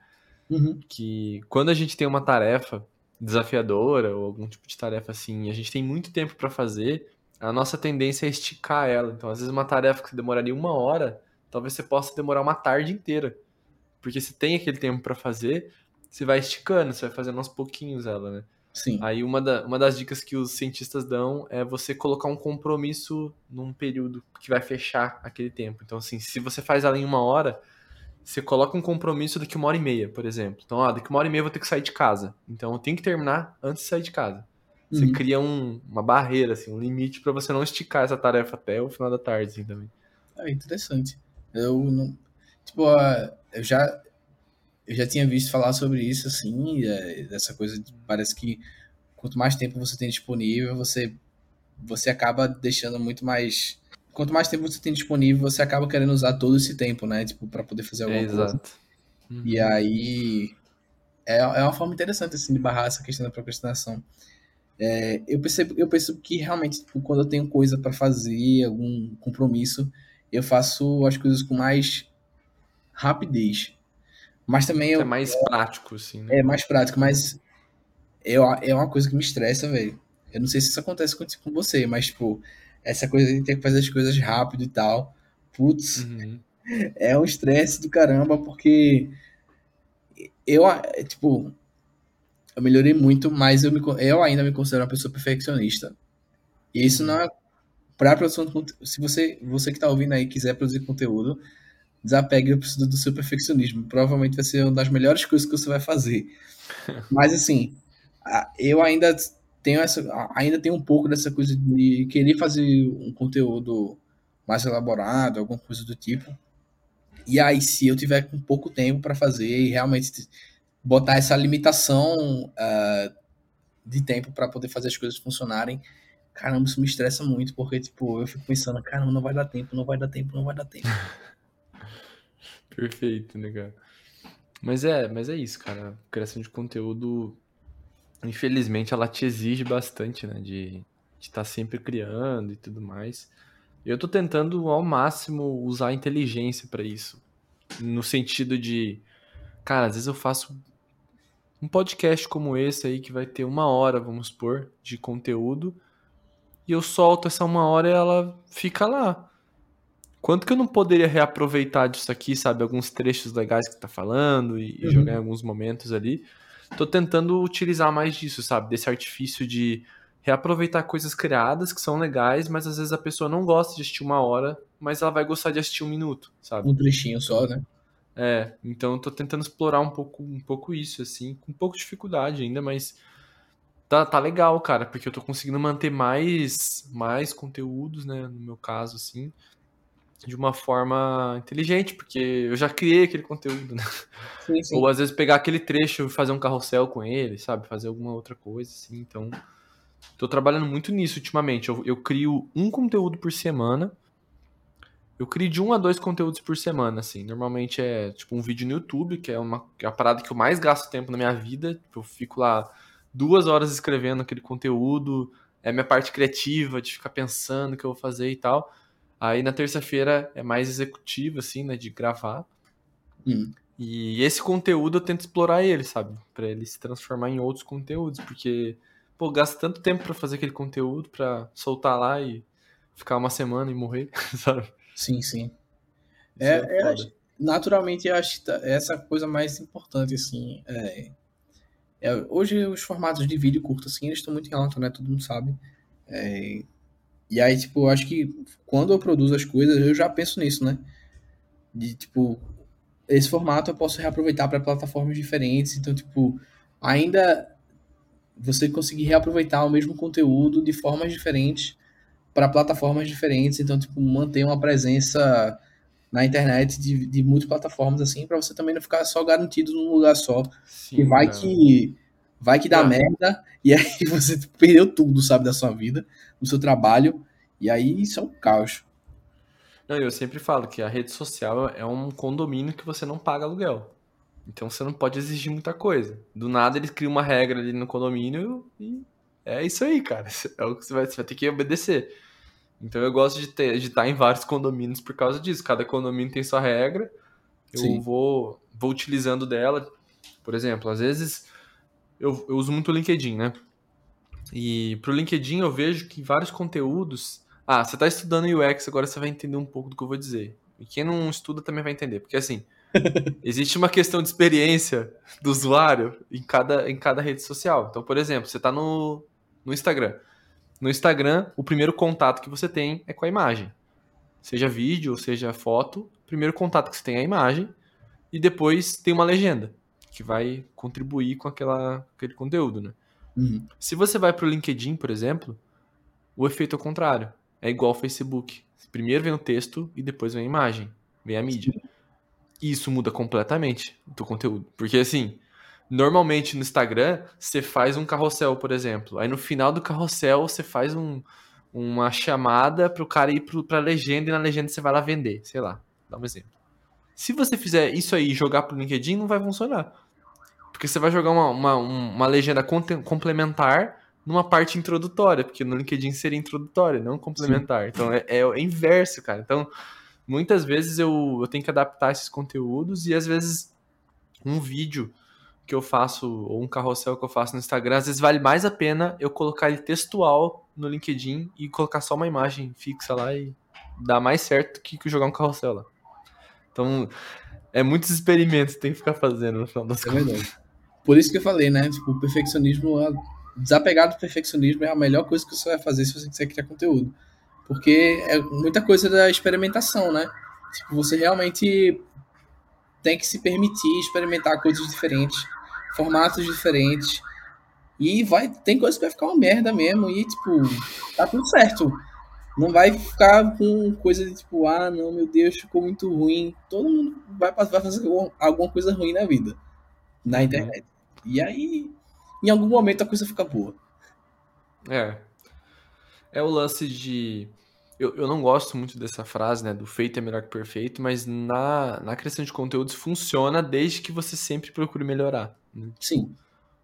Uhum. Que quando a gente tem uma tarefa desafiadora ou algum tipo de tarefa assim, a gente tem muito tempo para fazer, a nossa tendência é esticar ela. Então, às vezes uma tarefa que demoraria uma hora, talvez você possa demorar uma tarde inteira, porque você tem aquele tempo para fazer, você vai esticando, você vai fazendo aos pouquinhos ela, né? Sim. Aí uma, da, uma das dicas que os cientistas dão é você colocar um compromisso num período que vai fechar aquele tempo. Então, assim, se você faz ela em uma hora, você coloca um compromisso daqui uma hora e meia, por exemplo. Então, ó, daqui uma hora e meia eu vou ter que sair de casa. Então, eu tenho que terminar antes de sair de casa. Você uhum. cria um, uma barreira, assim, um limite para você não esticar essa tarefa até o final da tarde, assim, também. É interessante. Eu não... Tipo, eu já eu já tinha visto falar sobre isso, assim, é, dessa coisa, de, parece que quanto mais tempo você tem disponível, você, você acaba deixando muito mais... Quanto mais tempo você tem disponível, você acaba querendo usar todo esse tempo, né, tipo, para poder fazer alguma é, coisa. Exato. Uhum. E aí, é, é uma forma interessante, assim, de barrar essa questão da procrastinação. É, eu percebo eu percebo que realmente tipo, quando eu tenho coisa para fazer algum compromisso eu faço as coisas com mais rapidez mas também eu, é mais prático, assim, né? É mais prático, mas é, é uma coisa que me estressa, velho. Eu não sei se isso acontece com, com você, mas, tipo, essa coisa de ter que fazer as coisas rápido e tal. Putz, uhum. é um estresse do caramba, porque eu, tipo, eu melhorei muito, mas eu, me, eu ainda me considero uma pessoa perfeccionista. E isso não é para produção de conteúdo. Se você, você que está ouvindo aí quiser produzir conteúdo, desapegue do, do seu perfeccionismo. Provavelmente vai ser uma das melhores coisas que você vai fazer. Mas assim, eu ainda tenho essa, ainda tenho um pouco dessa coisa de querer fazer um conteúdo mais elaborado, alguma coisa do tipo. E aí, se eu tiver com pouco tempo para fazer e realmente botar essa limitação uh, de tempo para poder fazer as coisas funcionarem, caramba, isso me estressa muito, porque, tipo, eu fico pensando, caramba, não vai dar tempo, não vai dar tempo, não vai dar tempo. Perfeito, né? Mas é, mas é isso, cara. criação de conteúdo, infelizmente, ela te exige bastante, né? De estar tá sempre criando e tudo mais. Eu tô tentando ao máximo usar a inteligência para isso. No sentido de, cara, às vezes eu faço um podcast como esse aí que vai ter uma hora, vamos supor, de conteúdo e eu solto essa uma hora e ela fica lá. Quanto que eu não poderia reaproveitar disso aqui, sabe? Alguns trechos legais que tá falando e, uhum. jogar em alguns momentos ali. Tô tentando utilizar mais disso, sabe? Desse artifício de reaproveitar coisas criadas que são legais, mas às vezes a pessoa não gosta de assistir uma hora, mas ela vai gostar de assistir um minuto, sabe? Um trechinho só, né? É, então eu tô tentando explorar um pouco, um pouco isso, assim, com um pouco de dificuldade ainda, mas tá, tá legal, cara, porque eu tô conseguindo manter mais, mais conteúdos, né, no meu caso, assim, de uma forma inteligente, porque eu já criei aquele conteúdo, né? Sim, sim. Ou às vezes pegar aquele trecho e fazer um carrossel com ele, sabe? Fazer alguma outra coisa, assim, então... Tô trabalhando muito nisso ultimamente. Eu, eu crio um conteúdo por semana. Eu crio de um a dois conteúdos por semana, assim. Normalmente é tipo um vídeo no YouTube, que é uma, que é a parada que eu mais gasto tempo na minha vida. Eu fico lá duas horas escrevendo aquele conteúdo, é a minha parte criativa de ficar pensando o que eu vou fazer e tal. Aí na terça-feira é mais executivo, assim, né, de gravar. Hum. E esse conteúdo eu tento explorar ele, sabe? Para ele se transformar em outros conteúdos, porque, pô, gasta tanto tempo para fazer aquele conteúdo, para soltar lá e ficar uma semana e morrer, sabe? Sim, sim. É, é, é naturalmente, eu acho que tá, essa coisa mais importante, assim, é, é, hoje os formatos de vídeo curto, assim, eles estão muito em alta, né? Todo mundo sabe. É, e aí, tipo, eu acho que quando eu produzo as coisas, eu já penso nisso, né? De, tipo, esse formato eu posso reaproveitar para plataformas diferentes. Então, tipo, ainda você conseguir reaproveitar o mesmo conteúdo de formas diferentes para plataformas diferentes. Então, tipo, manter uma presença na internet de, de multiplataformas, assim, para você também não ficar só garantido num lugar só. Sim, e vai que vai que dá é. merda, e aí você perdeu tudo, sabe, da sua vida, do seu trabalho, e aí isso é um caos. Não, eu sempre falo que a rede social é um condomínio que você não paga aluguel. Então você não pode exigir muita coisa. Do nada eles criam uma regra ali no condomínio e é isso aí, cara. É o que você vai, você vai ter que obedecer. Então eu gosto de, ter, de estar em vários condomínios por causa disso. Cada condomínio tem sua regra. Eu vou, vou utilizando dela. Por exemplo, às vezes eu, eu uso muito o LinkedIn, né? E pro LinkedIn eu vejo que vários conteúdos. Ah, você está estudando UX, agora você vai entender um pouco do que eu vou dizer. E quem não estuda também vai entender. Porque assim, existe uma questão de experiência do usuário em cada, em cada rede social. Então, por exemplo, você está no, no Instagram. No Instagram, o primeiro contato que você tem é com a imagem. Seja vídeo ou seja foto, o primeiro contato que você tem é a imagem e depois tem uma legenda que vai contribuir com aquela, aquele conteúdo, né? Uhum. Se você vai para o LinkedIn, por exemplo, o efeito é o contrário. É igual ao Facebook. Primeiro vem o texto e depois vem a imagem, vem a mídia. E isso muda completamente o teu conteúdo. Porque assim, Normalmente no Instagram, você faz um carrossel, por exemplo. Aí no final do carrossel, você faz um, uma chamada para o cara ir para a legenda e na legenda você vai lá vender. Sei lá, dá um exemplo. Se você fizer isso aí e jogar para o LinkedIn, não vai funcionar. Porque você vai jogar uma, uma, uma legenda complementar numa parte introdutória, porque no LinkedIn seria introdutória, não complementar. Sim. Então é, é, é inverso, cara. Então, muitas vezes eu, eu tenho que adaptar esses conteúdos e às vezes um vídeo que eu faço, ou um carrossel que eu faço no Instagram, às vezes vale mais a pena eu colocar ele textual no LinkedIn e colocar só uma imagem fixa lá e dá mais certo que, que jogar um carrossel lá. Então, é muitos experimentos que tem que ficar fazendo no final das é contas. Por isso que eu falei, né? Tipo, o perfeccionismo, desapegar do perfeccionismo é a melhor coisa que você vai fazer se você quiser criar conteúdo. Porque é muita coisa da experimentação, né? Tipo, você realmente tem que se permitir experimentar coisas diferentes, formatos diferentes. E vai, tem coisa que vai ficar uma merda mesmo. E, tipo, tá tudo certo. Não vai ficar com coisa de tipo, ah, não, meu Deus, ficou muito ruim. Todo mundo vai, vai fazer alguma coisa ruim na vida, na uhum. internet. E aí, em algum momento a coisa fica boa. É. É o lance de. Eu, eu não gosto muito dessa frase, né? Do feito é melhor que perfeito, mas na, na criação de conteúdos funciona desde que você sempre procure melhorar. Né? Sim.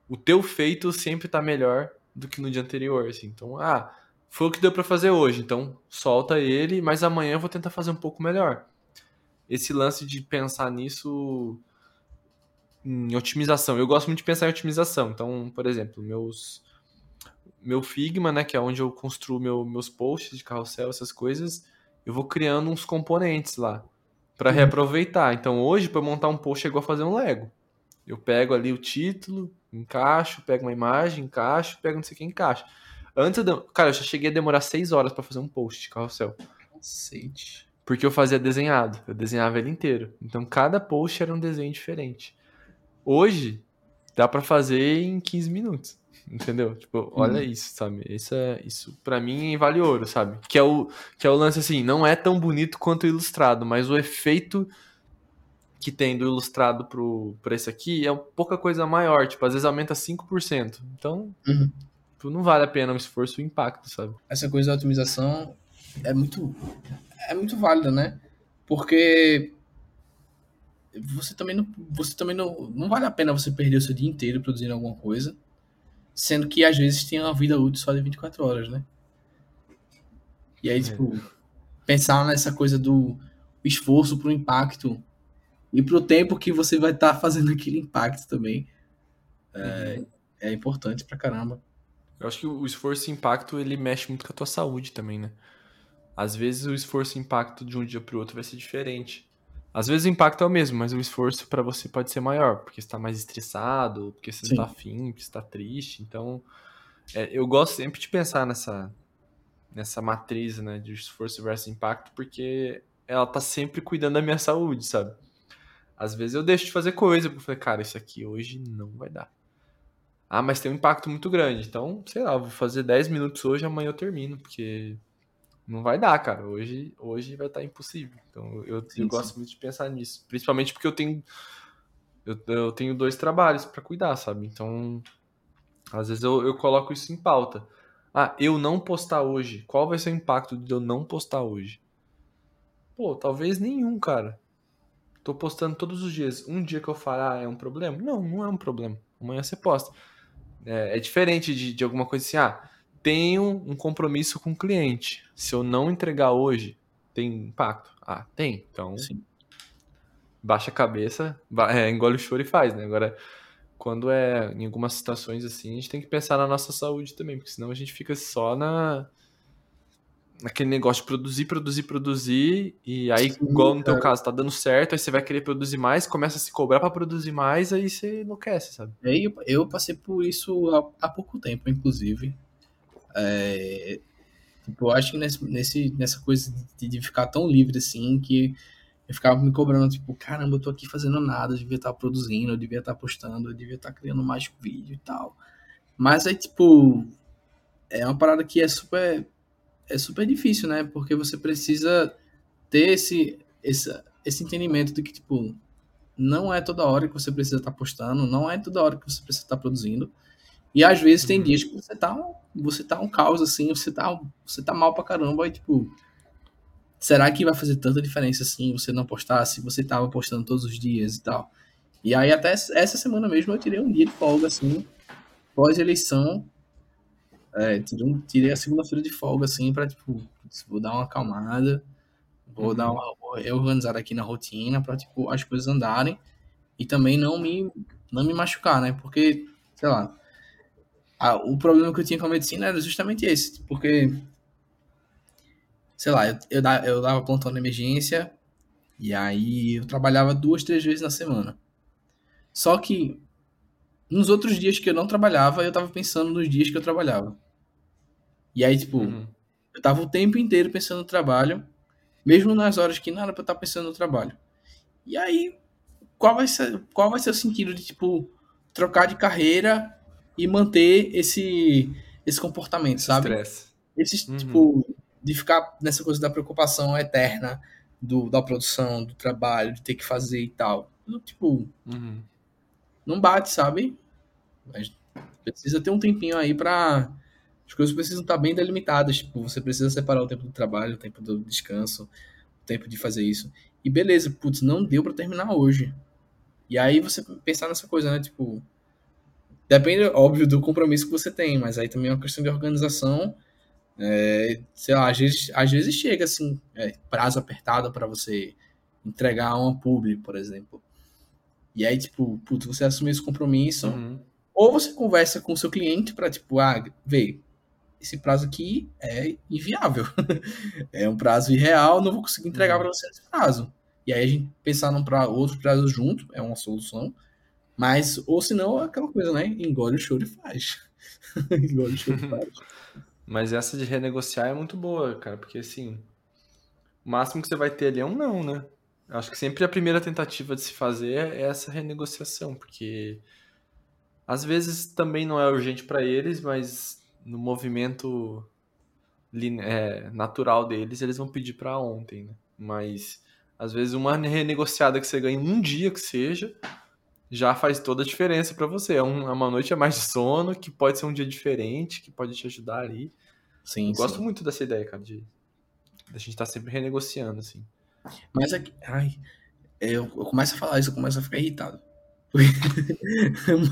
O teu feito sempre tá melhor do que no dia anterior, assim. Então, ah, foi o que deu para fazer hoje, então solta ele, mas amanhã eu vou tentar fazer um pouco melhor. Esse lance de pensar nisso em otimização. Eu gosto muito de pensar em otimização. Então, por exemplo, meus meu Figma, né, que é onde eu construo meu, meus posts de carrossel, essas coisas, eu vou criando uns componentes lá para uhum. reaproveitar. Então, hoje para montar um post é igual fazer um Lego. Eu pego ali o título, encaixo, pego uma imagem, encaixo, pego não sei o que, encaixo. Antes, de... cara, eu já cheguei a demorar seis horas para fazer um post de carrossel. Cacete. Porque eu fazia desenhado, eu desenhava ele inteiro. Então, cada post era um desenho diferente. Hoje, dá para fazer em 15 minutos. Entendeu? Tipo, olha hum. isso, sabe? Isso, é, isso para mim vale ouro, sabe? Que é, o, que é o lance assim, não é tão bonito quanto o ilustrado, mas o efeito que tem do ilustrado pro, pra esse aqui é pouca coisa maior. Tipo, às vezes aumenta 5%. Então, uhum. tipo, não vale a pena o esforço e o impacto, sabe? Essa coisa da otimização é muito, é muito válida, né? Porque você também não, você também não, não vale a pena você perder o seu dia inteiro produzindo alguma coisa, sendo que às vezes tem uma vida útil só de 24 horas, né? E aí, é. tipo, pensar nessa coisa do esforço pro impacto e pro tempo que você vai estar tá fazendo aquele impacto também é, uhum. é importante pra caramba. Eu acho que o esforço e impacto ele mexe muito com a tua saúde também, né? Às vezes o esforço e impacto de um dia pro outro vai ser diferente. Às vezes o impacto é o mesmo, mas o esforço para você pode ser maior, porque você está mais estressado, porque você Sim. não tá afim, porque você está triste. Então, é, eu gosto sempre de pensar nessa, nessa matriz né, de esforço versus impacto, porque ela tá sempre cuidando da minha saúde, sabe? Às vezes eu deixo de fazer coisa, porque eu falei, cara, isso aqui hoje não vai dar. Ah, mas tem um impacto muito grande. Então, sei lá, vou fazer 10 minutos hoje, amanhã eu termino, porque não vai dar, cara. Hoje, hoje vai estar impossível. Então eu, sim, eu gosto muito de pensar nisso. Principalmente porque eu tenho eu, eu tenho dois trabalhos para cuidar, sabe? Então, às vezes eu, eu coloco isso em pauta. Ah, eu não postar hoje. Qual vai ser o impacto de eu não postar hoje? Pô, talvez nenhum, cara. Tô postando todos os dias. Um dia que eu falar ah, é um problema? Não, não é um problema. Amanhã você posta. É, é diferente de, de alguma coisa assim, ah, tenho um compromisso com o cliente. Se eu não entregar hoje, tem impacto? Ah, tem. Então, Sim. baixa a cabeça, é, engole o choro e faz, né? Agora, quando é em algumas situações assim, a gente tem que pensar na nossa saúde também, porque senão a gente fica só na naquele negócio de produzir, produzir, produzir, e aí, Sim, igual no teu caso, tá dando certo, aí você vai querer produzir mais, começa a se cobrar para produzir mais, aí você enlouquece, sabe? Eu, eu passei por isso há, há pouco tempo, inclusive. É, tipo, eu acho que nesse, nesse, nessa coisa de, de, ficar tão livre assim, que eu ficava me cobrando, tipo, caramba, eu tô aqui fazendo nada, eu devia estar tá produzindo, eu devia estar tá postando, eu devia estar tá criando mais vídeo e tal. Mas aí, tipo, é uma parada que é super, é super difícil, né? Porque você precisa ter esse, esse, esse entendimento de que, tipo, não é toda hora que você precisa estar postando, não é toda hora que você precisa estar produzindo. E às vezes tem uhum. dias que você tá, você tá um caos assim, você tá, você tá mal pra caramba, e tipo, será que vai fazer tanta diferença assim você não postar se você tava postando todos os dias e tal? E aí até essa semana mesmo eu tirei um dia de folga assim, pós eleição, é, tirei, tirei a segunda-feira de folga assim para tipo, vou dar uma acalmada, vou uhum. dar uma reorganizada aqui na rotina para tipo as coisas andarem e também não me não me machucar, né? Porque sei lá, a, o problema que eu tinha com a medicina era justamente esse, porque, sei lá, eu, eu, dava, eu dava plantão na emergência e aí eu trabalhava duas, três vezes na semana. Só que nos outros dias que eu não trabalhava, eu tava pensando nos dias que eu trabalhava. E aí, tipo, Uhum. eu tava o tempo inteiro pensando no trabalho, mesmo nas horas que não era pra eu estar pensando no trabalho. E aí, qual vai ser, qual vai ser o sentido de, tipo, trocar de carreira e manter esse, esse comportamento, sabe? Estresse. Esse, Uhum. tipo, de ficar nessa coisa da preocupação eterna do, da produção, do trabalho, de ter que fazer e tal. Tipo, Uhum. não bate, sabe? Mas precisa ter um tempinho aí pra. As coisas precisam estar bem delimitadas. Tipo, você precisa separar o tempo do trabalho, o tempo do descanso, o tempo de fazer isso. E beleza, putz, não deu pra terminar hoje. E aí você pensar nessa coisa, né? Tipo, depende, óbvio, do compromisso que você tem, mas aí também é uma questão de organização. É, sei lá, às vezes, às vezes chega assim, é, prazo apertado pra você entregar uma publi, por exemplo. E aí, tipo, putz, você assume esse compromisso. Uhum. Ou você conversa com o seu cliente para tipo, ah, vê, esse prazo aqui é inviável. é um prazo irreal, não vou conseguir entregar Uhum. para você nesse prazo. E aí a gente pensar num pra, outro prazo junto é uma solução. Mas, ou senão, é aquela coisa, né? Engole o choro e faz. Engole o choro e faz. Mas essa de renegociar é muito boa, cara, porque assim, o máximo que você vai ter ali é um não, né? Acho que sempre a primeira tentativa de se fazer é essa renegociação, porque às vezes também não é urgente pra eles, mas no movimento é, natural deles, eles vão pedir pra ontem, né? Mas às vezes uma renegociada que você ganha em um dia que seja, já faz toda a diferença pra você. É um- é uma noite a mais de sono, que pode ser um dia diferente, que pode te ajudar ali. Sim, Eu gosto sim. muito dessa ideia, cara, de, de a gente estar sempre renegociando, assim. Mas é que. Ai, eu, eu começo a falar isso, eu começo a ficar irritado.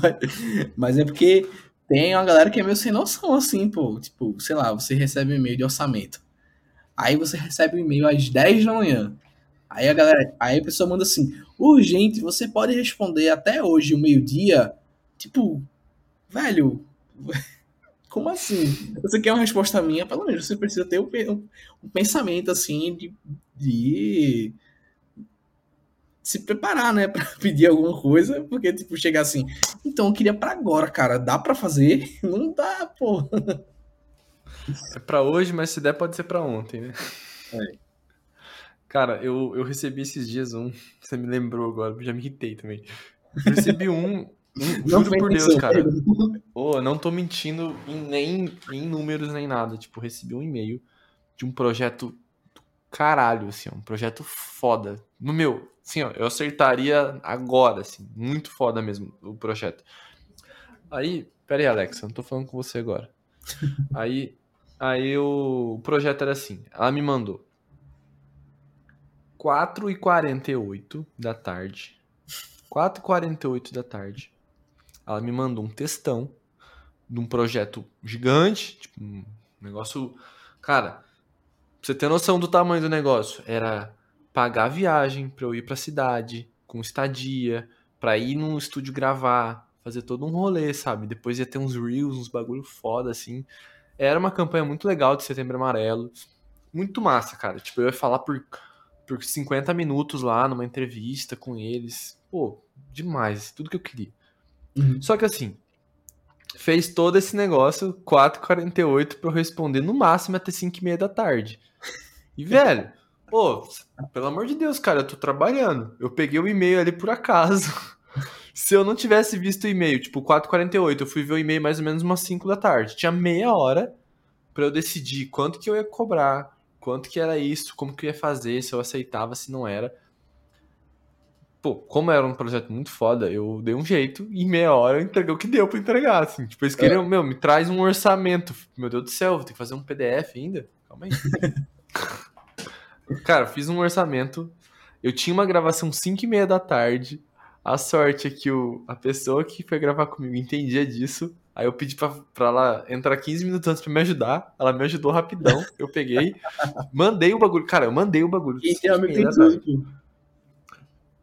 mas, mas é porque tem uma galera que é meio sem noção, assim, pô. Tipo, sei lá, você recebe um e-mail de orçamento. Aí você recebe o e-mail às 10 da manhã. Aí a galera, aí a pessoa manda assim: urgente, você pode responder até hoje, o meio-dia? Tipo, velho, como assim? Você quer uma resposta minha? Pelo menos você precisa ter um, um- pensamento assim de, de se preparar, né, Pra pedir alguma coisa, porque tipo chegar assim, então eu queria pra agora, cara, dá pra fazer? Não dá, pô. É pra hoje, mas se der, pode ser pra ontem, né? É. Cara, eu, eu recebi esses dias um. Você me lembrou agora, já me irritei também. Eu recebi um. um juro por Deus, cara. eu não tô mentindo em, nem em números nem nada. Tipo, recebi um e-mail de um projeto do caralho, assim, um projeto foda. No meu, assim, ó, eu acertaria agora, assim, muito foda mesmo o projeto. Aí, pera aí, Alexa, não tô falando com você agora. Aí, aí o projeto era assim, ela me mandou 4h48 da tarde. 4h48 da tarde. Ela me mandou um textão de um projeto gigante, tipo, um negócio. Cara, pra você ter noção do tamanho do negócio, era pagar a viagem pra eu ir pra cidade, com estadia, pra ir num estúdio gravar, fazer todo um rolê, sabe? Depois ia ter uns reels, uns bagulho foda, assim. Era uma campanha muito legal de Setembro Amarelo. Muito massa, cara. Tipo, eu ia falar por, por 50 minutos lá numa entrevista com eles. Pô, demais. Tudo que eu queria. Uhum. Só que assim, fez todo esse negócio 4h48 pra eu responder no máximo até 5h30 da tarde. E, velho, pô, pelo amor de Deus, cara, eu tô trabalhando. Eu peguei o e-mail ali por acaso. Se eu não tivesse visto o e-mail, tipo, 4h48, eu fui ver o e-mail mais ou menos umas 5 da tarde. Tinha meia hora pra eu decidir quanto que eu ia cobrar, quanto que era isso, como que eu ia fazer, se eu aceitava, se não era. Pô, como era um projeto muito foda, eu dei um jeito e em meia hora eu entreguei o que deu pra entregar, assim. Tipo, eles queriam, meu, me traz um orçamento. Meu Deus do céu, vou ter que fazer um PDF ainda? Calma aí. Cara, fiz um orçamento. Eu tinha uma gravação 5 e meia da tarde. A sorte é que o, a pessoa que foi gravar comigo entendia disso. Aí eu pedi pra, pra ela entrar 15 minutos antes pra me ajudar. Ela me ajudou rapidão. Eu peguei, mandei o bagulho. Cara, eu mandei o bagulho. E 5 tem amigo tem tudo.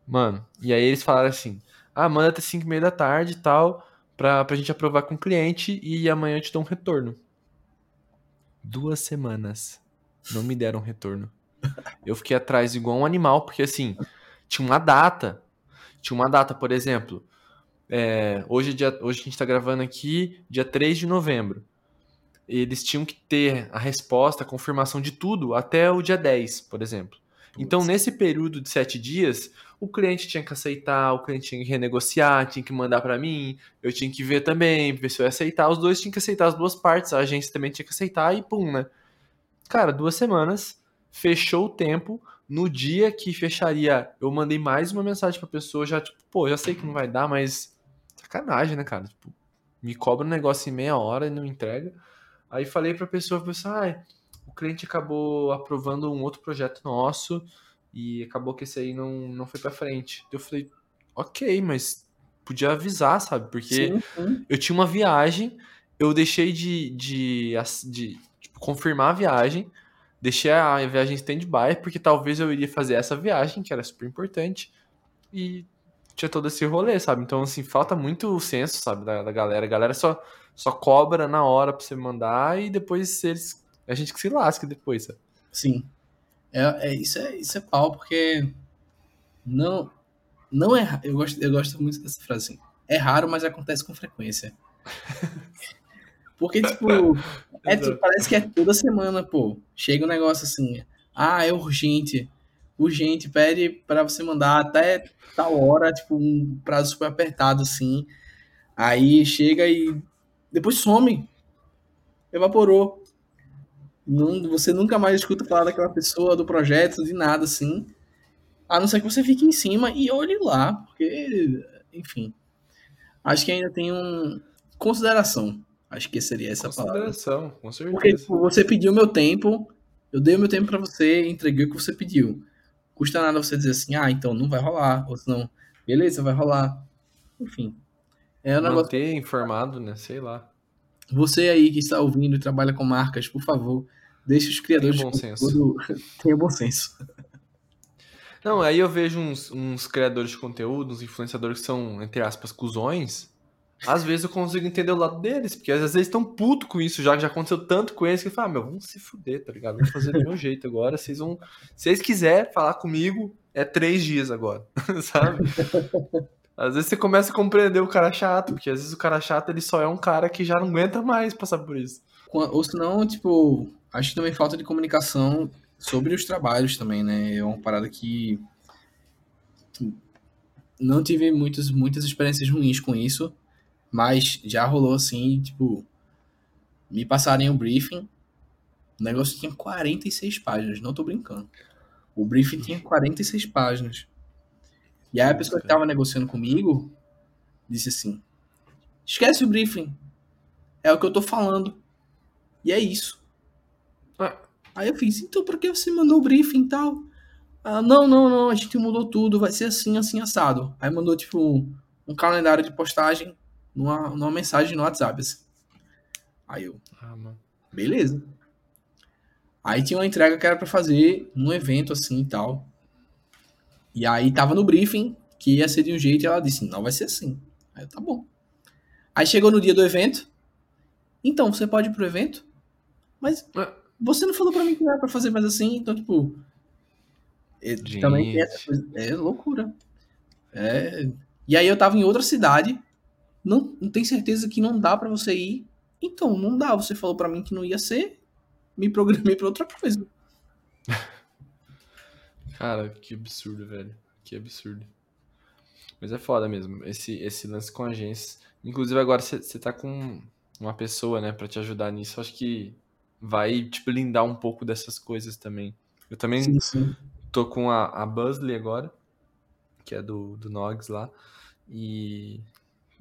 Mano, e aí eles falaram assim: ah, manda até 5 e meia da tarde e tal, pra, pra gente aprovar com o cliente e amanhã eu te dou um retorno. Duas semanas. Não me deram retorno. Eu fiquei atrás igual um animal, porque assim, tinha uma data. Tinha uma data, por exemplo. É, hoje, é dia, hoje a gente está gravando aqui, dia 3 de novembro. Eles tinham que ter a resposta, a confirmação de tudo até o dia 10, por exemplo. Então, nesse período de sete dias, o cliente tinha que aceitar, o cliente tinha que renegociar, tinha que mandar para mim, eu tinha que ver também, ver se eu ia aceitar. Os dois tinham que aceitar as duas partes, a agência também tinha que aceitar e pum, né? Cara, duas semanas, fechou o tempo. No dia que fecharia, eu mandei mais uma mensagem pra pessoa, já, tipo, pô, já sei que não vai dar, mas sacanagem, né, cara? Tipo, me cobra um negócio em meia hora e não entrega. Aí falei pra pessoa, pessoa, ah, o cliente acabou aprovando um outro projeto nosso e acabou que esse aí não, não foi pra frente. Eu falei, ok, mas podia avisar, sabe? Porque sim, sim. eu tinha uma viagem, eu deixei de, de, de tipo, confirmar a viagem, deixei a viagem stand-by, porque talvez eu iria fazer essa viagem, que era super importante, e tinha todo esse rolê, sabe? Então, assim, falta muito o senso, sabe, da, da galera. A galera só, só cobra na hora pra você mandar e depois eles. A gente que se lasca depois, sabe? Sim. É, é, isso, é, isso é pau, porque não, não é. Eu gosto, eu gosto muito dessa frase assim. É raro, mas acontece com frequência. Porque, tipo, é, parece que é toda semana, pô. Chega um negócio assim. Ah, é urgente. Urgente, pede para você mandar até tal hora, tipo, um prazo super apertado, assim. Aí chega e depois some. Evaporou. Não, você nunca mais escuta falar daquela pessoa, do projeto, de nada, assim. A não ser que você fique em cima e olhe lá, porque, enfim. Acho que ainda tem um. Consideração. Acho que seria essa Consideração, palavra. com certeza. Porque tipo, você pediu meu tempo, eu dei o meu tempo para você, entreguei o que você pediu. Custa nada você dizer assim, ah, então não vai rolar, ou senão, beleza, vai rolar. Enfim. É um negócio... Manter informado, né? Sei lá. Você aí que está ouvindo e trabalha com marcas, por favor, deixe os criadores Tenha bom de conteúdo... senso. Tenha bom senso. Não, aí eu vejo uns, uns criadores de conteúdo, uns influenciadores que são, entre aspas, cuzões, às vezes eu consigo entender o lado deles, porque às vezes estão puto com isso, já que já aconteceu tanto com eles que fala, ah, meu, vamos se fuder, tá ligado? Vamos fazer do meu jeito agora. Vocês vão. Se vocês quiserem falar comigo, é três dias agora, sabe? Às vezes você começa a compreender o cara chato, porque às vezes o cara chato ele só é um cara que já não aguenta mais passar por isso. Ou senão, tipo, acho que também falta de comunicação sobre os trabalhos também, né? É uma parada que não tive muitas, muitas experiências ruins com isso. Mas já rolou assim, tipo, me passarem um briefing. O negócio tinha 46 páginas, não tô brincando. O briefing tinha 46 páginas. E aí a pessoa que tava negociando comigo disse assim: esquece o briefing. É o que eu tô falando. E é isso. Ah. Aí eu fiz, então por que você mandou o briefing e tal? Ah, não, não, não, a gente mudou tudo, vai ser assim, assim, assado. Aí mandou, tipo, um calendário de postagem numa, numa mensagem no WhatsApp. Assim. Aí eu, ah, beleza. Aí tinha uma entrega que era para fazer num evento assim e tal. E aí tava no briefing que ia ser de um jeito e ela disse, não vai ser assim. Aí eu, tá bom. Aí chegou no dia do evento. Então, você pode ir pro evento? Mas você não falou para mim que não era pra fazer mais assim, então, tipo. Também tem essa coisa. É loucura. É... E aí eu tava em outra cidade não, não tem certeza que não dá para você ir. Então, não dá. Você falou para mim que não ia ser. Me programei para outra coisa. Cara, que absurdo, velho. Que absurdo. Mas é foda mesmo. Esse, esse lance com agências. Inclusive, agora você tá com uma pessoa, né, para te ajudar nisso. Acho que vai te tipo, blindar um pouco dessas coisas também. Eu também sim, sim. tô com a, a Buzzley agora, que é do, do Nogs lá. E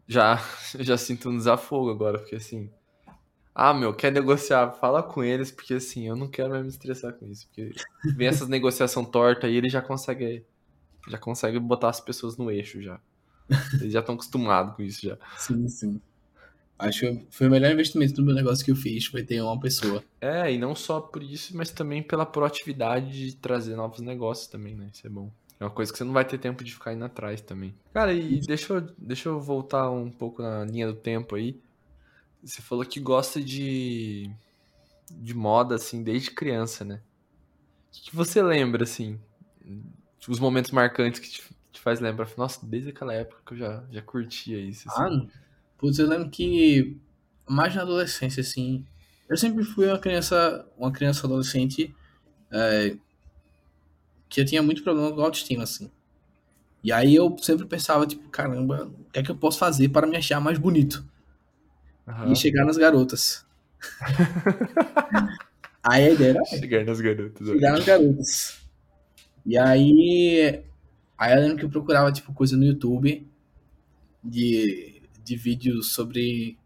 já, já sinto um desafogo agora, porque assim. Ah, meu, quer negociar? Fala com eles, porque assim, eu não quero mais me estressar com isso. Porque vem essas negociação torta e ele já consegue. Já consegue botar as pessoas no eixo já. Eles já estão acostumados com isso já. Sim, sim. Acho que foi o melhor investimento do meu negócio que eu fiz, foi ter uma pessoa. É, e não só por isso, mas também pela proatividade de trazer novos negócios também, né? Isso é bom. É uma coisa que você não vai ter tempo de ficar indo atrás também. Cara, e deixa eu, deixa eu voltar um pouco na linha do tempo aí. Você falou que gosta de, de moda, assim, desde criança, né? O que, você lembra, assim? Os momentos marcantes que te, te faz lembrar? Nossa, desde aquela época que eu já, já curtia isso. Assim. Ah, putz, eu lembro que mais na adolescência, assim, eu sempre fui uma criança, uma criança adolescente é, que eu tinha muito problema com autoestima, assim. E aí eu sempre pensava, tipo, caramba, o que é que eu posso fazer para me achar mais bonito? Aham. E chegar nas garotas. aí a ideia era Chegar nas garotas. chegar nas garotas. E aí, aí eu lembro que eu procurava, tipo, coisa no YouTube de, de vídeos sobre,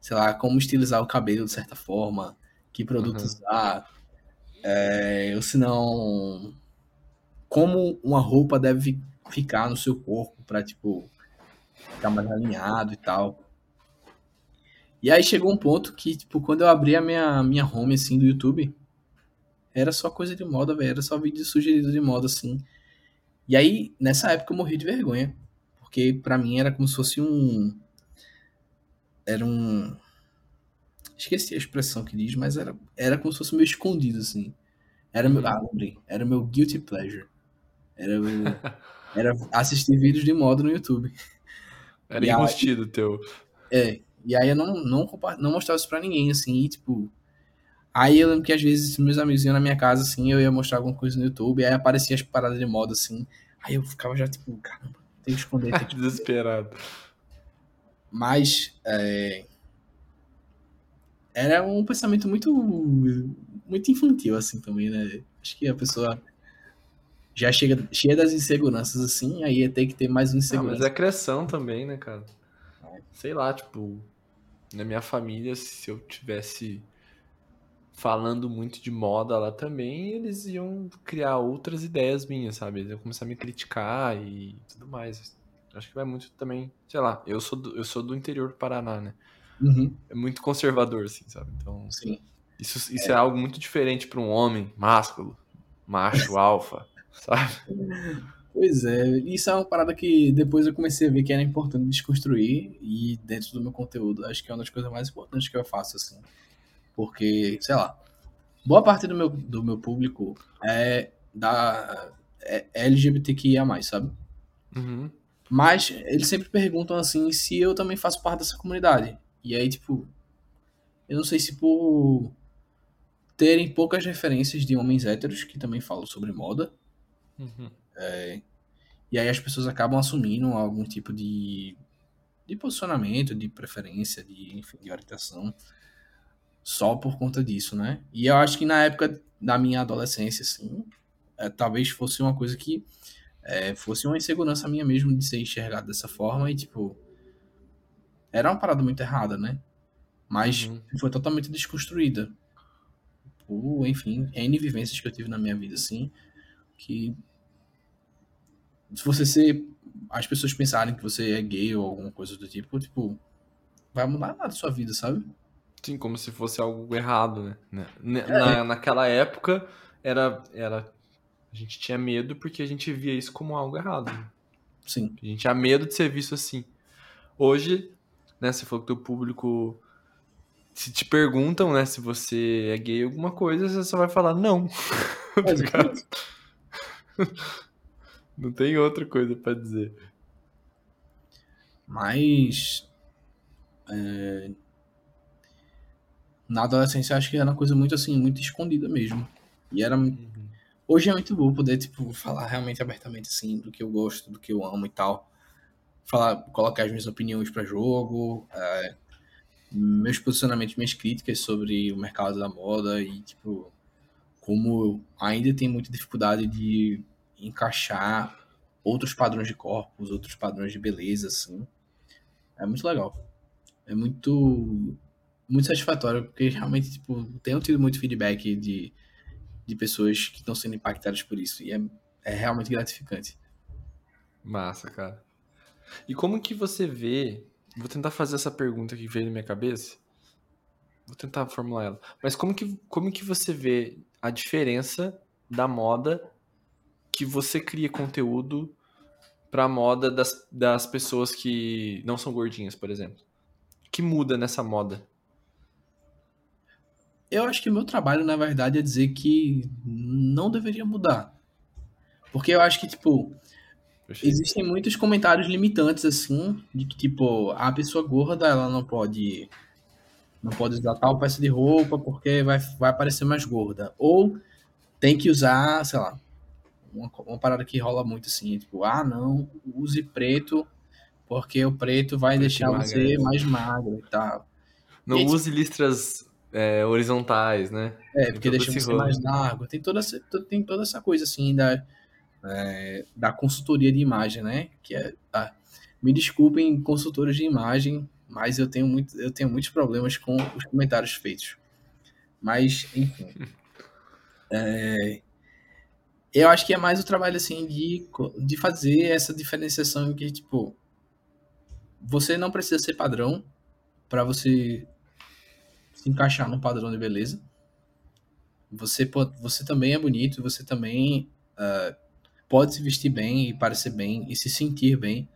sei lá, como estilizar o cabelo de certa forma, que produto Uhum. usar, é, ou se não, como uma roupa deve ficar no seu corpo pra, tipo, ficar mais alinhado e tal. E aí chegou um ponto que, tipo, quando eu abri a minha, minha home, assim, do YouTube, era só coisa de moda, velho. Era só vídeo sugerido de moda, assim. E aí, nessa época, eu morri de vergonha. Porque pra mim era como se fosse um. Era um. Esqueci a expressão que diz, mas era, era como se fosse meio escondido, assim. Era meu. Uhum. Ah, lembrei. Era meu guilty pleasure. Era, era assistir vídeos de moda no YouTube. Era E aí- teu. É, e aí eu não, não, não mostrava isso pra ninguém, assim, e, tipo. Aí eu lembro que às vezes meus amigos iam na minha casa, assim, eu ia mostrar alguma coisa no YouTube, aí aparecia as paradas de moda, assim. Aí eu ficava já, tipo, caramba, tem que esconder, tem que Desesperado. Mas é, era um pensamento muito muito infantil assim também, né? Acho que a pessoa já chega cheia das inseguranças assim, aí ia ter que ter mais uma Ah, mas insegurança. é criação também, né, cara? Sei lá, tipo, na minha família, se eu tivesse falando muito de moda lá também, eles iam criar outras ideias minhas, sabe? Eles iam começar a me criticar e tudo mais. Acho que vai muito também, sei lá, eu sou do, eu sou do interior do Paraná, né? Uhum, É muito conservador, assim, sabe? Então, sim. isso, isso é. algo muito diferente para um homem másculo, macho, alfa, sabe? Pois é, isso é uma parada que depois eu comecei a ver que era importante desconstruir e dentro do meu conteúdo, acho que é uma das coisas mais importantes que eu faço assim. Porque, sei lá, boa parte do meu, do meu público é da é LGBTQIA+, sabe? Uhum. Mas eles sempre perguntam assim se eu também faço parte dessa comunidade. E aí, tipo, eu não sei se por terem poucas referências de homens héteros que também falam sobre moda, Uhum. e aí as pessoas acabam assumindo algum tipo de, de posicionamento, de preferência, de, enfim, de orientação só por conta disso, né? E eu acho que na época da minha adolescência, assim, é, talvez fosse uma coisa que é, fosse uma insegurança minha mesmo de ser enxergado dessa forma e, tipo, era uma parada muito errada, né? Mas Uhum. foi totalmente desconstruída. Por, enfim, N vivências que eu tive na minha vida, assim, que se você ser as pessoas pensarem que você é gay ou alguma coisa do tipo, tipo, vai mudar nada da sua vida, sabe? Sim, como se fosse algo errado, né? Na, na- naquela época, era, era. A gente tinha medo porque a gente via isso como algo errado. né? Sim. A gente tinha medo de ser visto assim. Hoje, né, você falou que teu público. Se te perguntam, né, se você é gay ou alguma coisa, você só vai falar não. Tá ligado? Não tem outra coisa pra dizer. Mas. é, na adolescência eu acho que era uma coisa muito assim, muito escondida mesmo. E era. Hoje é muito bom poder, tipo, falar realmente abertamente assim, do que eu gosto, do que eu amo e tal. Falar, colocar as minhas opiniões pra jogo, é, meus posicionamentos, minhas críticas sobre o mercado da moda e, tipo, como ainda tenho muita dificuldade de encaixar outros padrões de corpos, outros padrões de beleza, assim. É muito legal. É muito muito satisfatório, porque realmente, tipo, tenho tido muito feedback de, de pessoas que estão sendo impactadas por isso. E é, é realmente gratificante. Massa, cara. E como que você vê? Vou tentar fazer essa pergunta que veio na minha cabeça. Vou tentar formular ela. Mas como que, como que você vê a diferença da moda que você cria conteúdo pra moda das, das pessoas que não são gordinhas, por exemplo? Que muda nessa moda? Eu acho que o meu trabalho, na verdade, é dizer que não deveria mudar. Porque eu acho que, tipo. Existem muitos comentários limitantes, assim, de que, tipo, a pessoa gorda, ela não pode não pode usar tal peça de roupa porque vai, vai parecer mais gorda. Ou tem que usar, sei lá, uma, uma parada que rola muito assim, tipo, ah, não, use preto porque o preto vai Preto deixar você emagrece. mais magro e tal. Não Gente- use listras é, horizontais, né? É, porque deixa você rolo. mais largo. Tem toda, essa, tem toda essa coisa assim da, é, da consultoria de imagem, né? Que é, ah, me desculpem, consultores de imagem, mas eu tenho, muito, eu tenho muitos problemas com os comentários feitos. Mas, enfim. É, eu acho que é mais o trabalho assim de, de fazer essa diferenciação que, tipo, você não precisa ser padrão para você se encaixar num padrão de beleza. Você, pode, você também é bonito, você também ah, pode se vestir bem e parecer bem e se sentir bem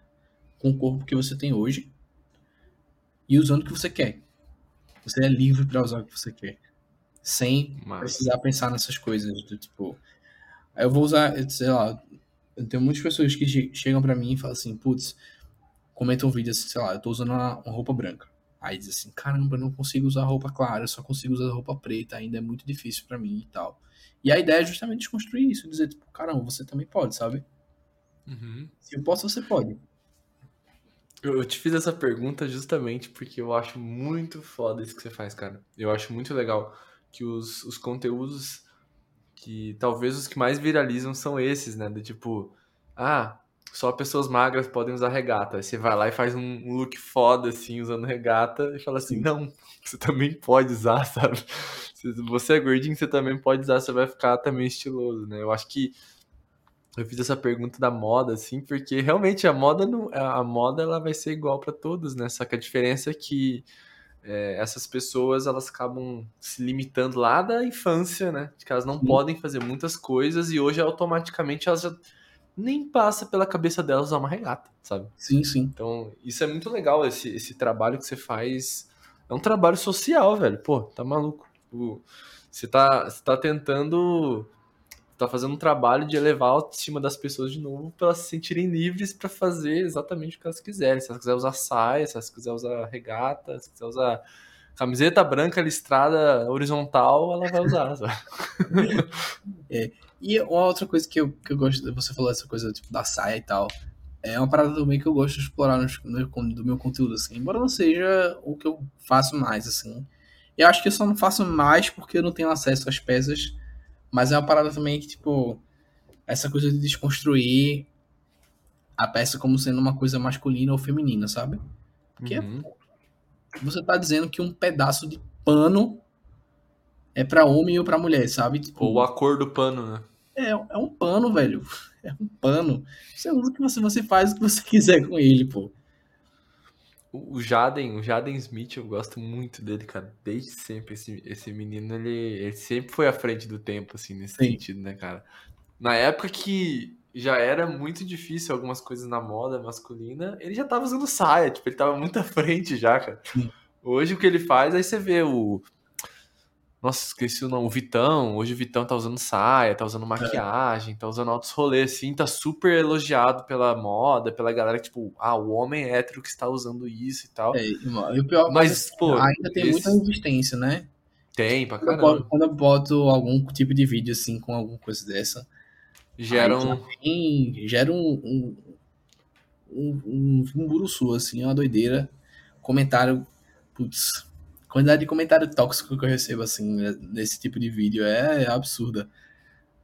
com o corpo que você tem hoje e usando o que você quer. Você é livre para usar o que você quer, sem Mas, precisar pensar nessas coisas do tipo, eu vou usar, sei lá, eu tenho muitas pessoas que che- chegam pra mim e falam assim, putz, comentam um vídeo assim, sei lá, eu tô usando uma, uma roupa branca. Aí diz assim, caramba, eu não consigo usar roupa clara, eu só consigo usar roupa preta, ainda é muito difícil pra mim e tal. E a ideia é justamente desconstruir isso, dizer, tipo, caramba, você também pode, sabe? Uhum. Se eu posso, você pode. Eu te fiz essa pergunta justamente porque eu acho muito foda isso que você faz, cara. Eu acho muito legal que os, os conteúdos que talvez os que mais viralizam são esses, né? Do tipo, ah, só pessoas magras podem usar regata. Aí você vai lá e faz um look foda, assim, usando regata, e fala assim, Sim. não, você também pode usar, sabe? Se você é gordinho, você também pode usar, você vai ficar também estiloso, né? Eu acho que eu fiz essa pergunta da moda, assim, porque realmente a moda não, a moda ela vai ser igual para todos, né? Só que a diferença é que é, essas pessoas elas acabam se limitando lá da infância, né? De que elas não Sim. podem fazer muitas coisas e hoje automaticamente elas já nem passa pela cabeça delas usar uma regata, sabe? Sim, sim. Então isso é muito legal esse, esse trabalho que você faz. É um trabalho social, velho. Pô, tá maluco? Você tá, você tá tentando tá fazendo um trabalho de elevar a autoestima das pessoas de novo para elas se sentirem livres para fazer exatamente o que elas quiserem. Se elas quiserem usar saia, se elas quiserem usar regata, se quiser usar camiseta branca listrada horizontal, ela vai usar. Sabe? E uma outra coisa que eu, que eu gosto, você falou essa coisa tipo, da saia e tal, é uma parada também que eu gosto de explorar no, no, do meu conteúdo, assim, embora não seja o que eu faço mais, assim. Eu acho que eu só não faço mais porque eu não tenho acesso às peças, mas é uma parada também que, tipo, essa coisa de desconstruir a peça como sendo uma coisa masculina ou feminina, sabe? Porque Uhum. você tá dizendo que um pedaço de pano é pra homem ou pra mulher, sabe? Tipo, Ou a cor do pano, né? é, é um pano, velho. É um pano. Você usa o que você, você faz o que você quiser com ele, pô. O Jaden, o Jaden Smith, eu gosto muito dele, cara. Desde sempre. Esse, esse menino, ele, ele sempre foi à frente do tempo, assim, nesse Sim. sentido, né, cara? Na época que já era muito difícil algumas coisas na moda masculina, ele já tava usando saia, tipo, ele tava muito à frente já, cara. Sim. Hoje o que ele faz, aí você vê o. Nossa, esqueci o nome, o Vitão. Hoje o Vitão tá usando saia, tá usando maquiagem, tá usando altos rolês, assim, tá super elogiado pela moda, pela galera, tipo, ah, o homem hétero que está usando isso e tal. É, e o pior Mas, pô, ainda tem esse- muita resistência, né? Tem, pra Quando eu, boto, caramba. quando eu boto algum tipo de vídeo assim com alguma coisa dessa, Geram. aí tem- gera um, um, um, um, um buruçu, assim, uma doideira. Comentário, putz, quantidade de comentário tóxico que eu recebo, assim, nesse tipo de vídeo é absurda.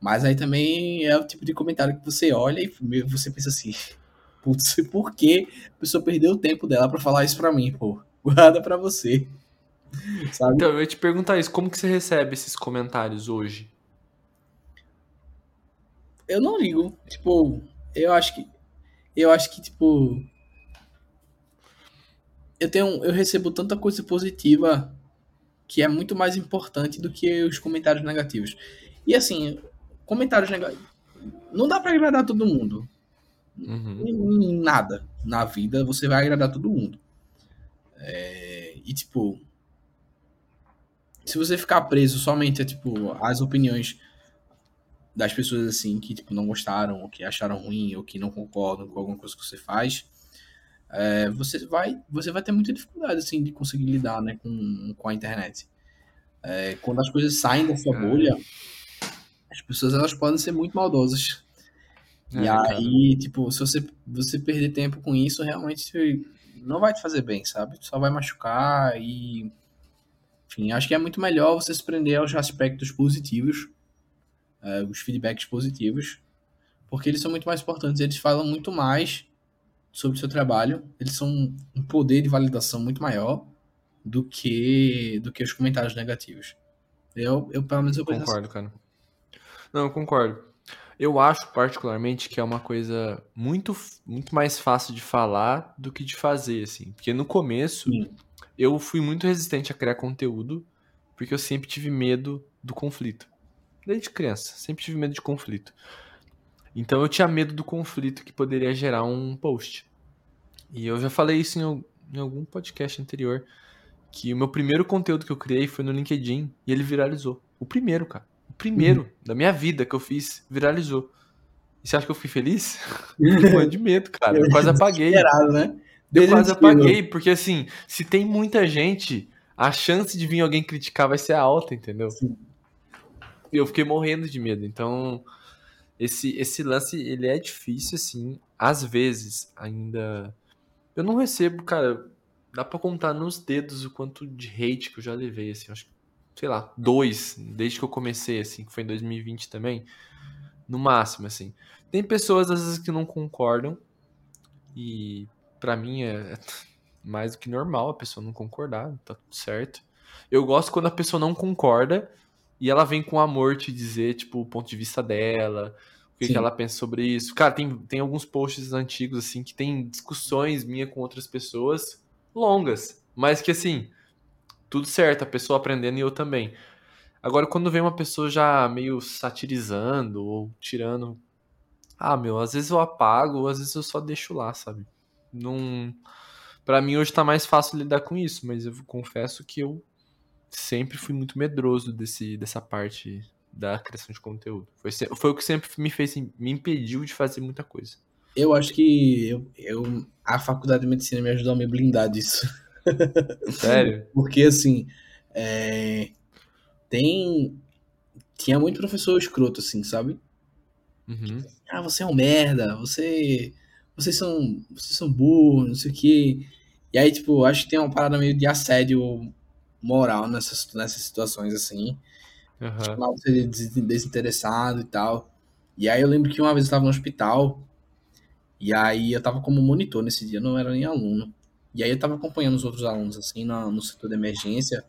Mas aí também é o tipo de comentário que você olha e você pensa assim, putz, por que a pessoa perdeu o tempo dela pra falar isso pra mim, pô? Guarda pra você. Sabe? Então, eu ia te perguntar isso, como que você recebe esses comentários hoje? Eu não ligo. Tipo, eu acho que. Eu acho que, tipo. Eu tenho. Eu recebo tanta coisa positiva que é muito mais importante do que os comentários negativos. E assim, comentários negativos. Não dá pra agradar todo mundo. Uhum. Nada na vida você vai agradar todo mundo. É, e tipo. Se você ficar preso somente a, tipo, as opiniões das pessoas assim que tipo não gostaram ou que acharam ruim ou que não concordam com alguma coisa que você faz é, você vai você vai ter muita dificuldade assim de conseguir lidar né com, com a internet. É, quando as coisas saem da sua bolha as pessoas elas podem ser muito maldosas. É, e aí cara. tipo se você você perder tempo com isso realmente não vai te fazer bem sabe? Só vai machucar e enfim acho que é muito melhor você se prender aos aspectos positivos uh, os feedbacks positivos, porque eles são muito mais importantes, eles falam muito mais sobre o seu trabalho, eles são um poder de validação muito maior do que do que os comentários negativos. Eu, eu pelo menos eu concordo, assim. cara. Não, eu concordo. Eu acho particularmente que é uma coisa muito muito mais fácil de falar do que de fazer, assim, porque no começo Sim. eu fui muito resistente a criar conteúdo, porque eu sempre tive medo do conflito. Desde criança, sempre tive medo de conflito. Então eu tinha medo do conflito que poderia gerar um post. E eu já falei isso em, em algum podcast anterior. Que o meu primeiro conteúdo que eu criei foi no LinkedIn e ele viralizou. O primeiro, cara. O primeiro uhum. da minha vida que eu fiz viralizou. E você acha que eu fui feliz? Eu de medo, cara. Eu quase apaguei. Né? Eu quase apaguei, porque assim, se tem muita gente, a chance de vir alguém criticar vai ser alta, entendeu? Sim eu fiquei morrendo de medo. Então, esse, esse lance, ele é difícil, assim. Às vezes, ainda. Eu não recebo, cara. Dá pra contar nos dedos o quanto de hate que eu já levei, assim. Acho que, sei lá, dois, desde que eu comecei, assim, que foi em 2020 também. No máximo, assim. Tem pessoas, às vezes, que não concordam. E para mim é mais do que normal a pessoa não concordar, tá tudo certo. Eu gosto quando a pessoa não concorda e ela vem com amor te dizer, tipo, o ponto de vista dela, o que, que, ela pensa sobre isso. Cara, tem, tem alguns posts antigos, assim, que tem discussões minha com outras pessoas longas, mas que, assim, tudo certo, a pessoa aprendendo e eu também. Agora, quando vem uma pessoa já meio satirizando ou tirando. Ah, meu, às vezes eu apago, ou às vezes eu só deixo lá, sabe? Não. Pra mim hoje tá mais fácil lidar com isso, mas eu confesso que eu sempre fui muito medroso desse, dessa parte da criação de conteúdo. Foi, foi o que sempre me fez, me impediu de fazer muita coisa. Eu acho que eu, eu a faculdade de medicina me ajudou a me blindar disso. Sério? Porque assim, é, tem tinha muito professor escroto assim, sabe? Uhum. Ah, você é um merda, você vocês são vocês são burros, não sei o quê. E aí, tipo, acho que tem uma parada meio de assédio moral nessas, nessas situações assim. Uhum. Você desinteressado e tal. E aí eu lembro que uma vez eu estava no hospital, e aí eu tava como monitor nesse dia, não era nem aluno. E aí eu tava acompanhando os outros alunos, assim, no, no setor de emergência.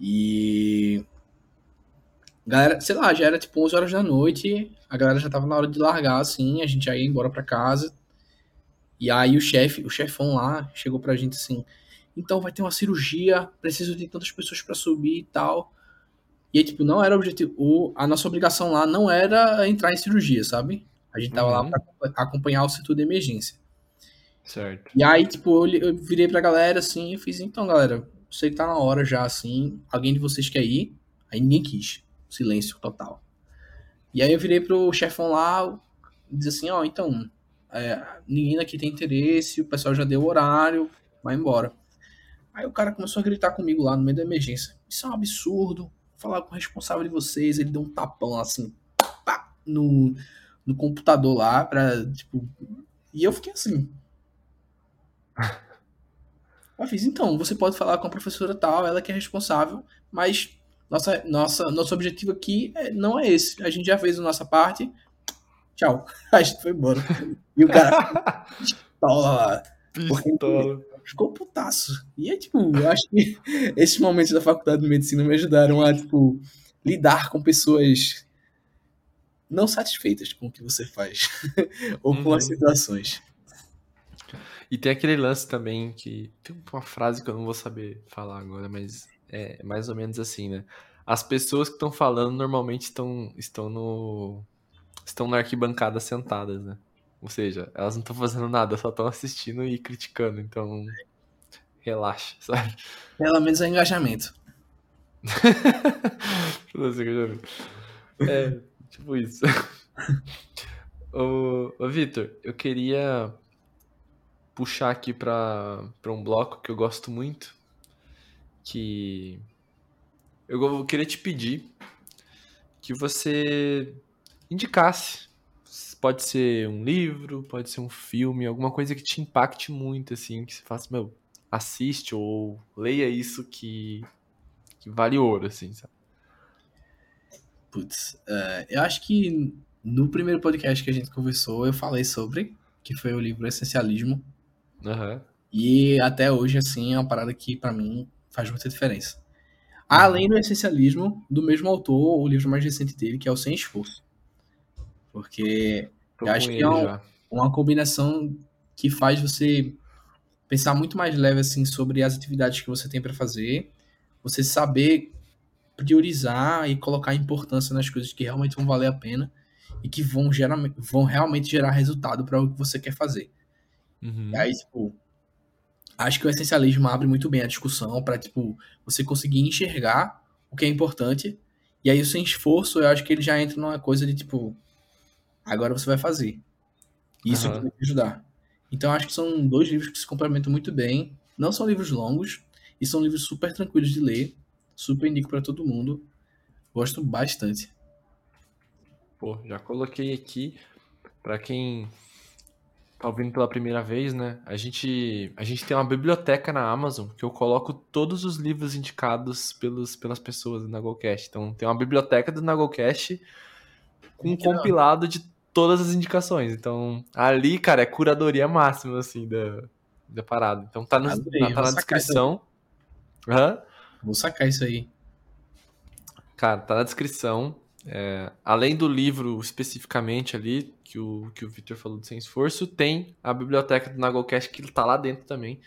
E. Galera, sei lá, já era tipo 11 horas da noite, a galera já tava na hora de largar, assim, a gente já ia embora para casa. E aí o chefe, o chefão lá, chegou pra gente assim: então vai ter uma cirurgia, preciso de tantas pessoas para subir e tal. E aí, tipo, não era o objetivo. O, a nossa obrigação lá não era entrar em cirurgia, sabe? A gente tava uhum. lá pra acompanhar o setor de emergência. Certo. E aí, tipo, eu, eu virei pra galera assim e fiz, então, galera, sei que tá na hora já, assim. Alguém de vocês quer ir? Aí ninguém quis. Silêncio total. E aí eu virei pro chefão lá e disse assim, ó, oh, então, é, ninguém aqui tem interesse, o pessoal já deu o horário, vai embora. Aí o cara começou a gritar comigo lá no meio da emergência. Isso é um absurdo. Falar com o responsável de vocês. Ele deu um tapão assim pá, no, no computador lá pra, tipo. E eu fiquei assim. Eu fiz, então, você pode falar com a professora tal, ela que é responsável, mas nossa, nossa, nosso objetivo aqui é, não é esse. A gente já fez a nossa parte. Tchau. A gente foi embora. E o cara. pistola. Pistola ficou putaço. E é tipo, eu acho que esses momentos da faculdade de medicina me ajudaram a, tipo, lidar com pessoas não satisfeitas com o que você faz ou com as uhum. situações. E tem aquele lance também que tem uma frase que eu não vou saber falar agora, mas é mais ou menos assim, né? As pessoas que estão falando normalmente estão estão no estão na arquibancada sentadas, né? Ou seja, elas não estão fazendo nada, só estão assistindo e criticando. Então, relaxa, sabe? Pelo menos é engajamento. é, Tipo isso. ô, ô Vitor, eu queria puxar aqui para um bloco que eu gosto muito, que eu queria te pedir que você indicasse. Pode ser um livro, pode ser um filme, alguma coisa que te impacte muito, assim, que você faça, meu, assiste ou leia isso que, que vale ouro, assim, sabe? Putz, uh, eu acho que no primeiro podcast que a gente conversou, eu falei sobre, que foi o livro Essencialismo. Uhum. E até hoje, assim, é uma parada que para mim faz muita diferença. Além do essencialismo, do mesmo autor, o livro mais recente dele, que é o Sem Esforço. Porque Tô eu acho que é um, uma combinação que faz você pensar muito mais leve assim sobre as atividades que você tem para fazer, você saber priorizar e colocar importância nas coisas que realmente vão valer a pena e que vão, gerar, vão realmente gerar resultado para o que você quer fazer. Uhum. E aí, tipo, acho que o essencialismo abre muito bem a discussão para tipo você conseguir enxergar o que é importante e aí sem esforço eu acho que ele já entra numa coisa de tipo agora você vai fazer. Isso uhum. vai te ajudar. Então acho que são dois livros que se complementam muito bem. Não são livros longos e são livros super tranquilos de ler. Super indico para todo mundo. Gosto bastante. Pô já coloquei aqui para quem tá ouvindo pela primeira vez, né? A gente, a gente tem uma biblioteca na Amazon que eu coloco todos os livros indicados pelos, pelas pessoas do Nagolcast. Então tem uma biblioteca do Nagolcast com um compilado de todas as indicações. Então ali, cara, é curadoria máxima, assim, da, da parada. Então tá, no, Adorei, tá na descrição. Vou sacar isso aí. Cara, tá na descrição. É, além do livro especificamente ali, que o, que o Victor falou do Sem Esforço, tem a biblioteca do Nagolcast que está lá dentro também.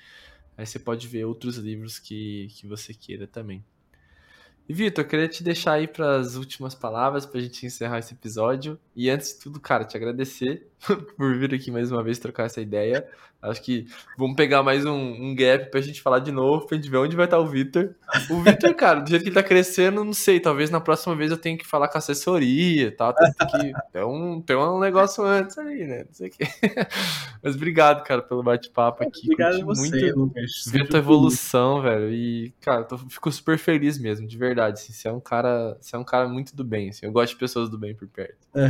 Aí você pode ver outros livros que, que você queira também. Vitor, eu queria te deixar aí para as últimas palavras para a gente encerrar esse episódio. E antes de tudo, cara, te agradecer por vir aqui mais uma vez trocar essa ideia. Acho que vamos pegar mais um, um gap para a gente falar de novo, para a gente ver onde vai estar o Vitor. O Vitor, cara, do jeito que ele tá crescendo, não sei, talvez na próxima vez eu tenha que falar com a assessoria e tal. Tem, que, tem, um, um negócio antes aí, né? Não sei o quê. Mas obrigado, cara, pelo bate-papo aqui. Obrigado a você, muito Lucas. Ver tua evolução, velho. E, cara, tô, fico super feliz mesmo, de verdade. Assim, você é um cara, você é um cara muito do bem, assim. Eu gosto de pessoas do bem por perto. É.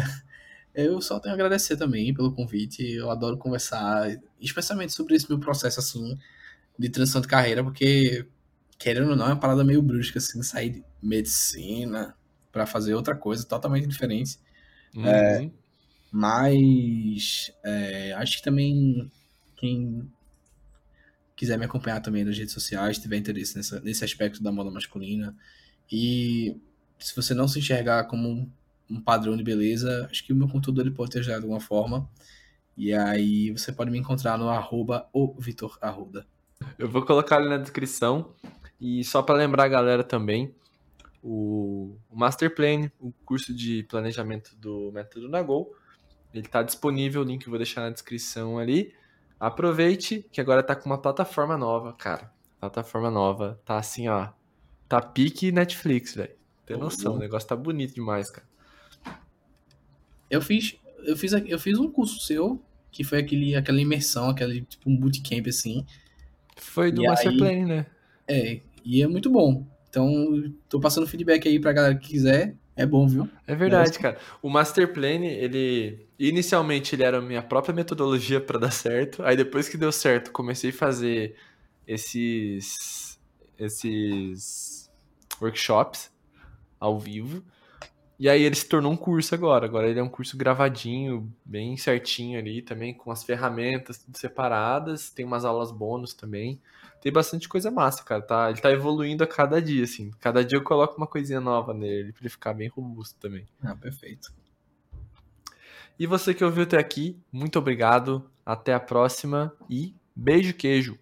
Eu só tenho a agradecer também pelo convite. Eu adoro conversar, especialmente sobre esse meu processo assim de transição de carreira, porque querendo ou não é uma parada meio brusca assim, sair de medicina para fazer outra coisa totalmente diferente. Uhum. É, mas é, acho que também quem quiser me acompanhar também nas redes sociais, tiver interesse nessa, nesse aspecto da moda masculina e se você não se enxergar como um padrão de beleza, acho que o meu conteúdo ele pode ter ajudado de alguma forma. E aí você pode me encontrar no arroba o Vitor Arruda. Eu vou colocar ali na descrição. E só para lembrar a galera também, o, o Master Plan, o curso de planejamento do Método Nagol, ele está disponível, o link eu vou deixar na descrição ali. Aproveite que agora tá com uma plataforma nova, cara. Plataforma nova, tá assim, ó. Tá pique Netflix, velho. Tem noção, o negócio tá bonito demais, cara. Eu fiz, eu fiz, eu fiz um curso seu, que foi aquele, aquela imersão, aquele tipo um bootcamp assim. Foi do Masterplan, né? É, e é muito bom. Então, tô passando feedback aí pra galera que quiser. É bom, viu? É verdade, é. cara. O Masterplan, ele inicialmente ele era a minha própria metodologia para dar certo. Aí depois que deu certo, comecei a fazer esses esses workshops ao vivo. E aí ele se tornou um curso agora. Agora ele é um curso gravadinho, bem certinho ali, também com as ferramentas tudo separadas. Tem umas aulas bônus também. Tem bastante coisa massa, cara. Tá, ele tá evoluindo a cada dia, assim. Cada dia eu coloco uma coisinha nova nele, pra ele ficar bem robusto também. Ah, perfeito. E você que ouviu até aqui, muito obrigado. Até a próxima e beijo queijo.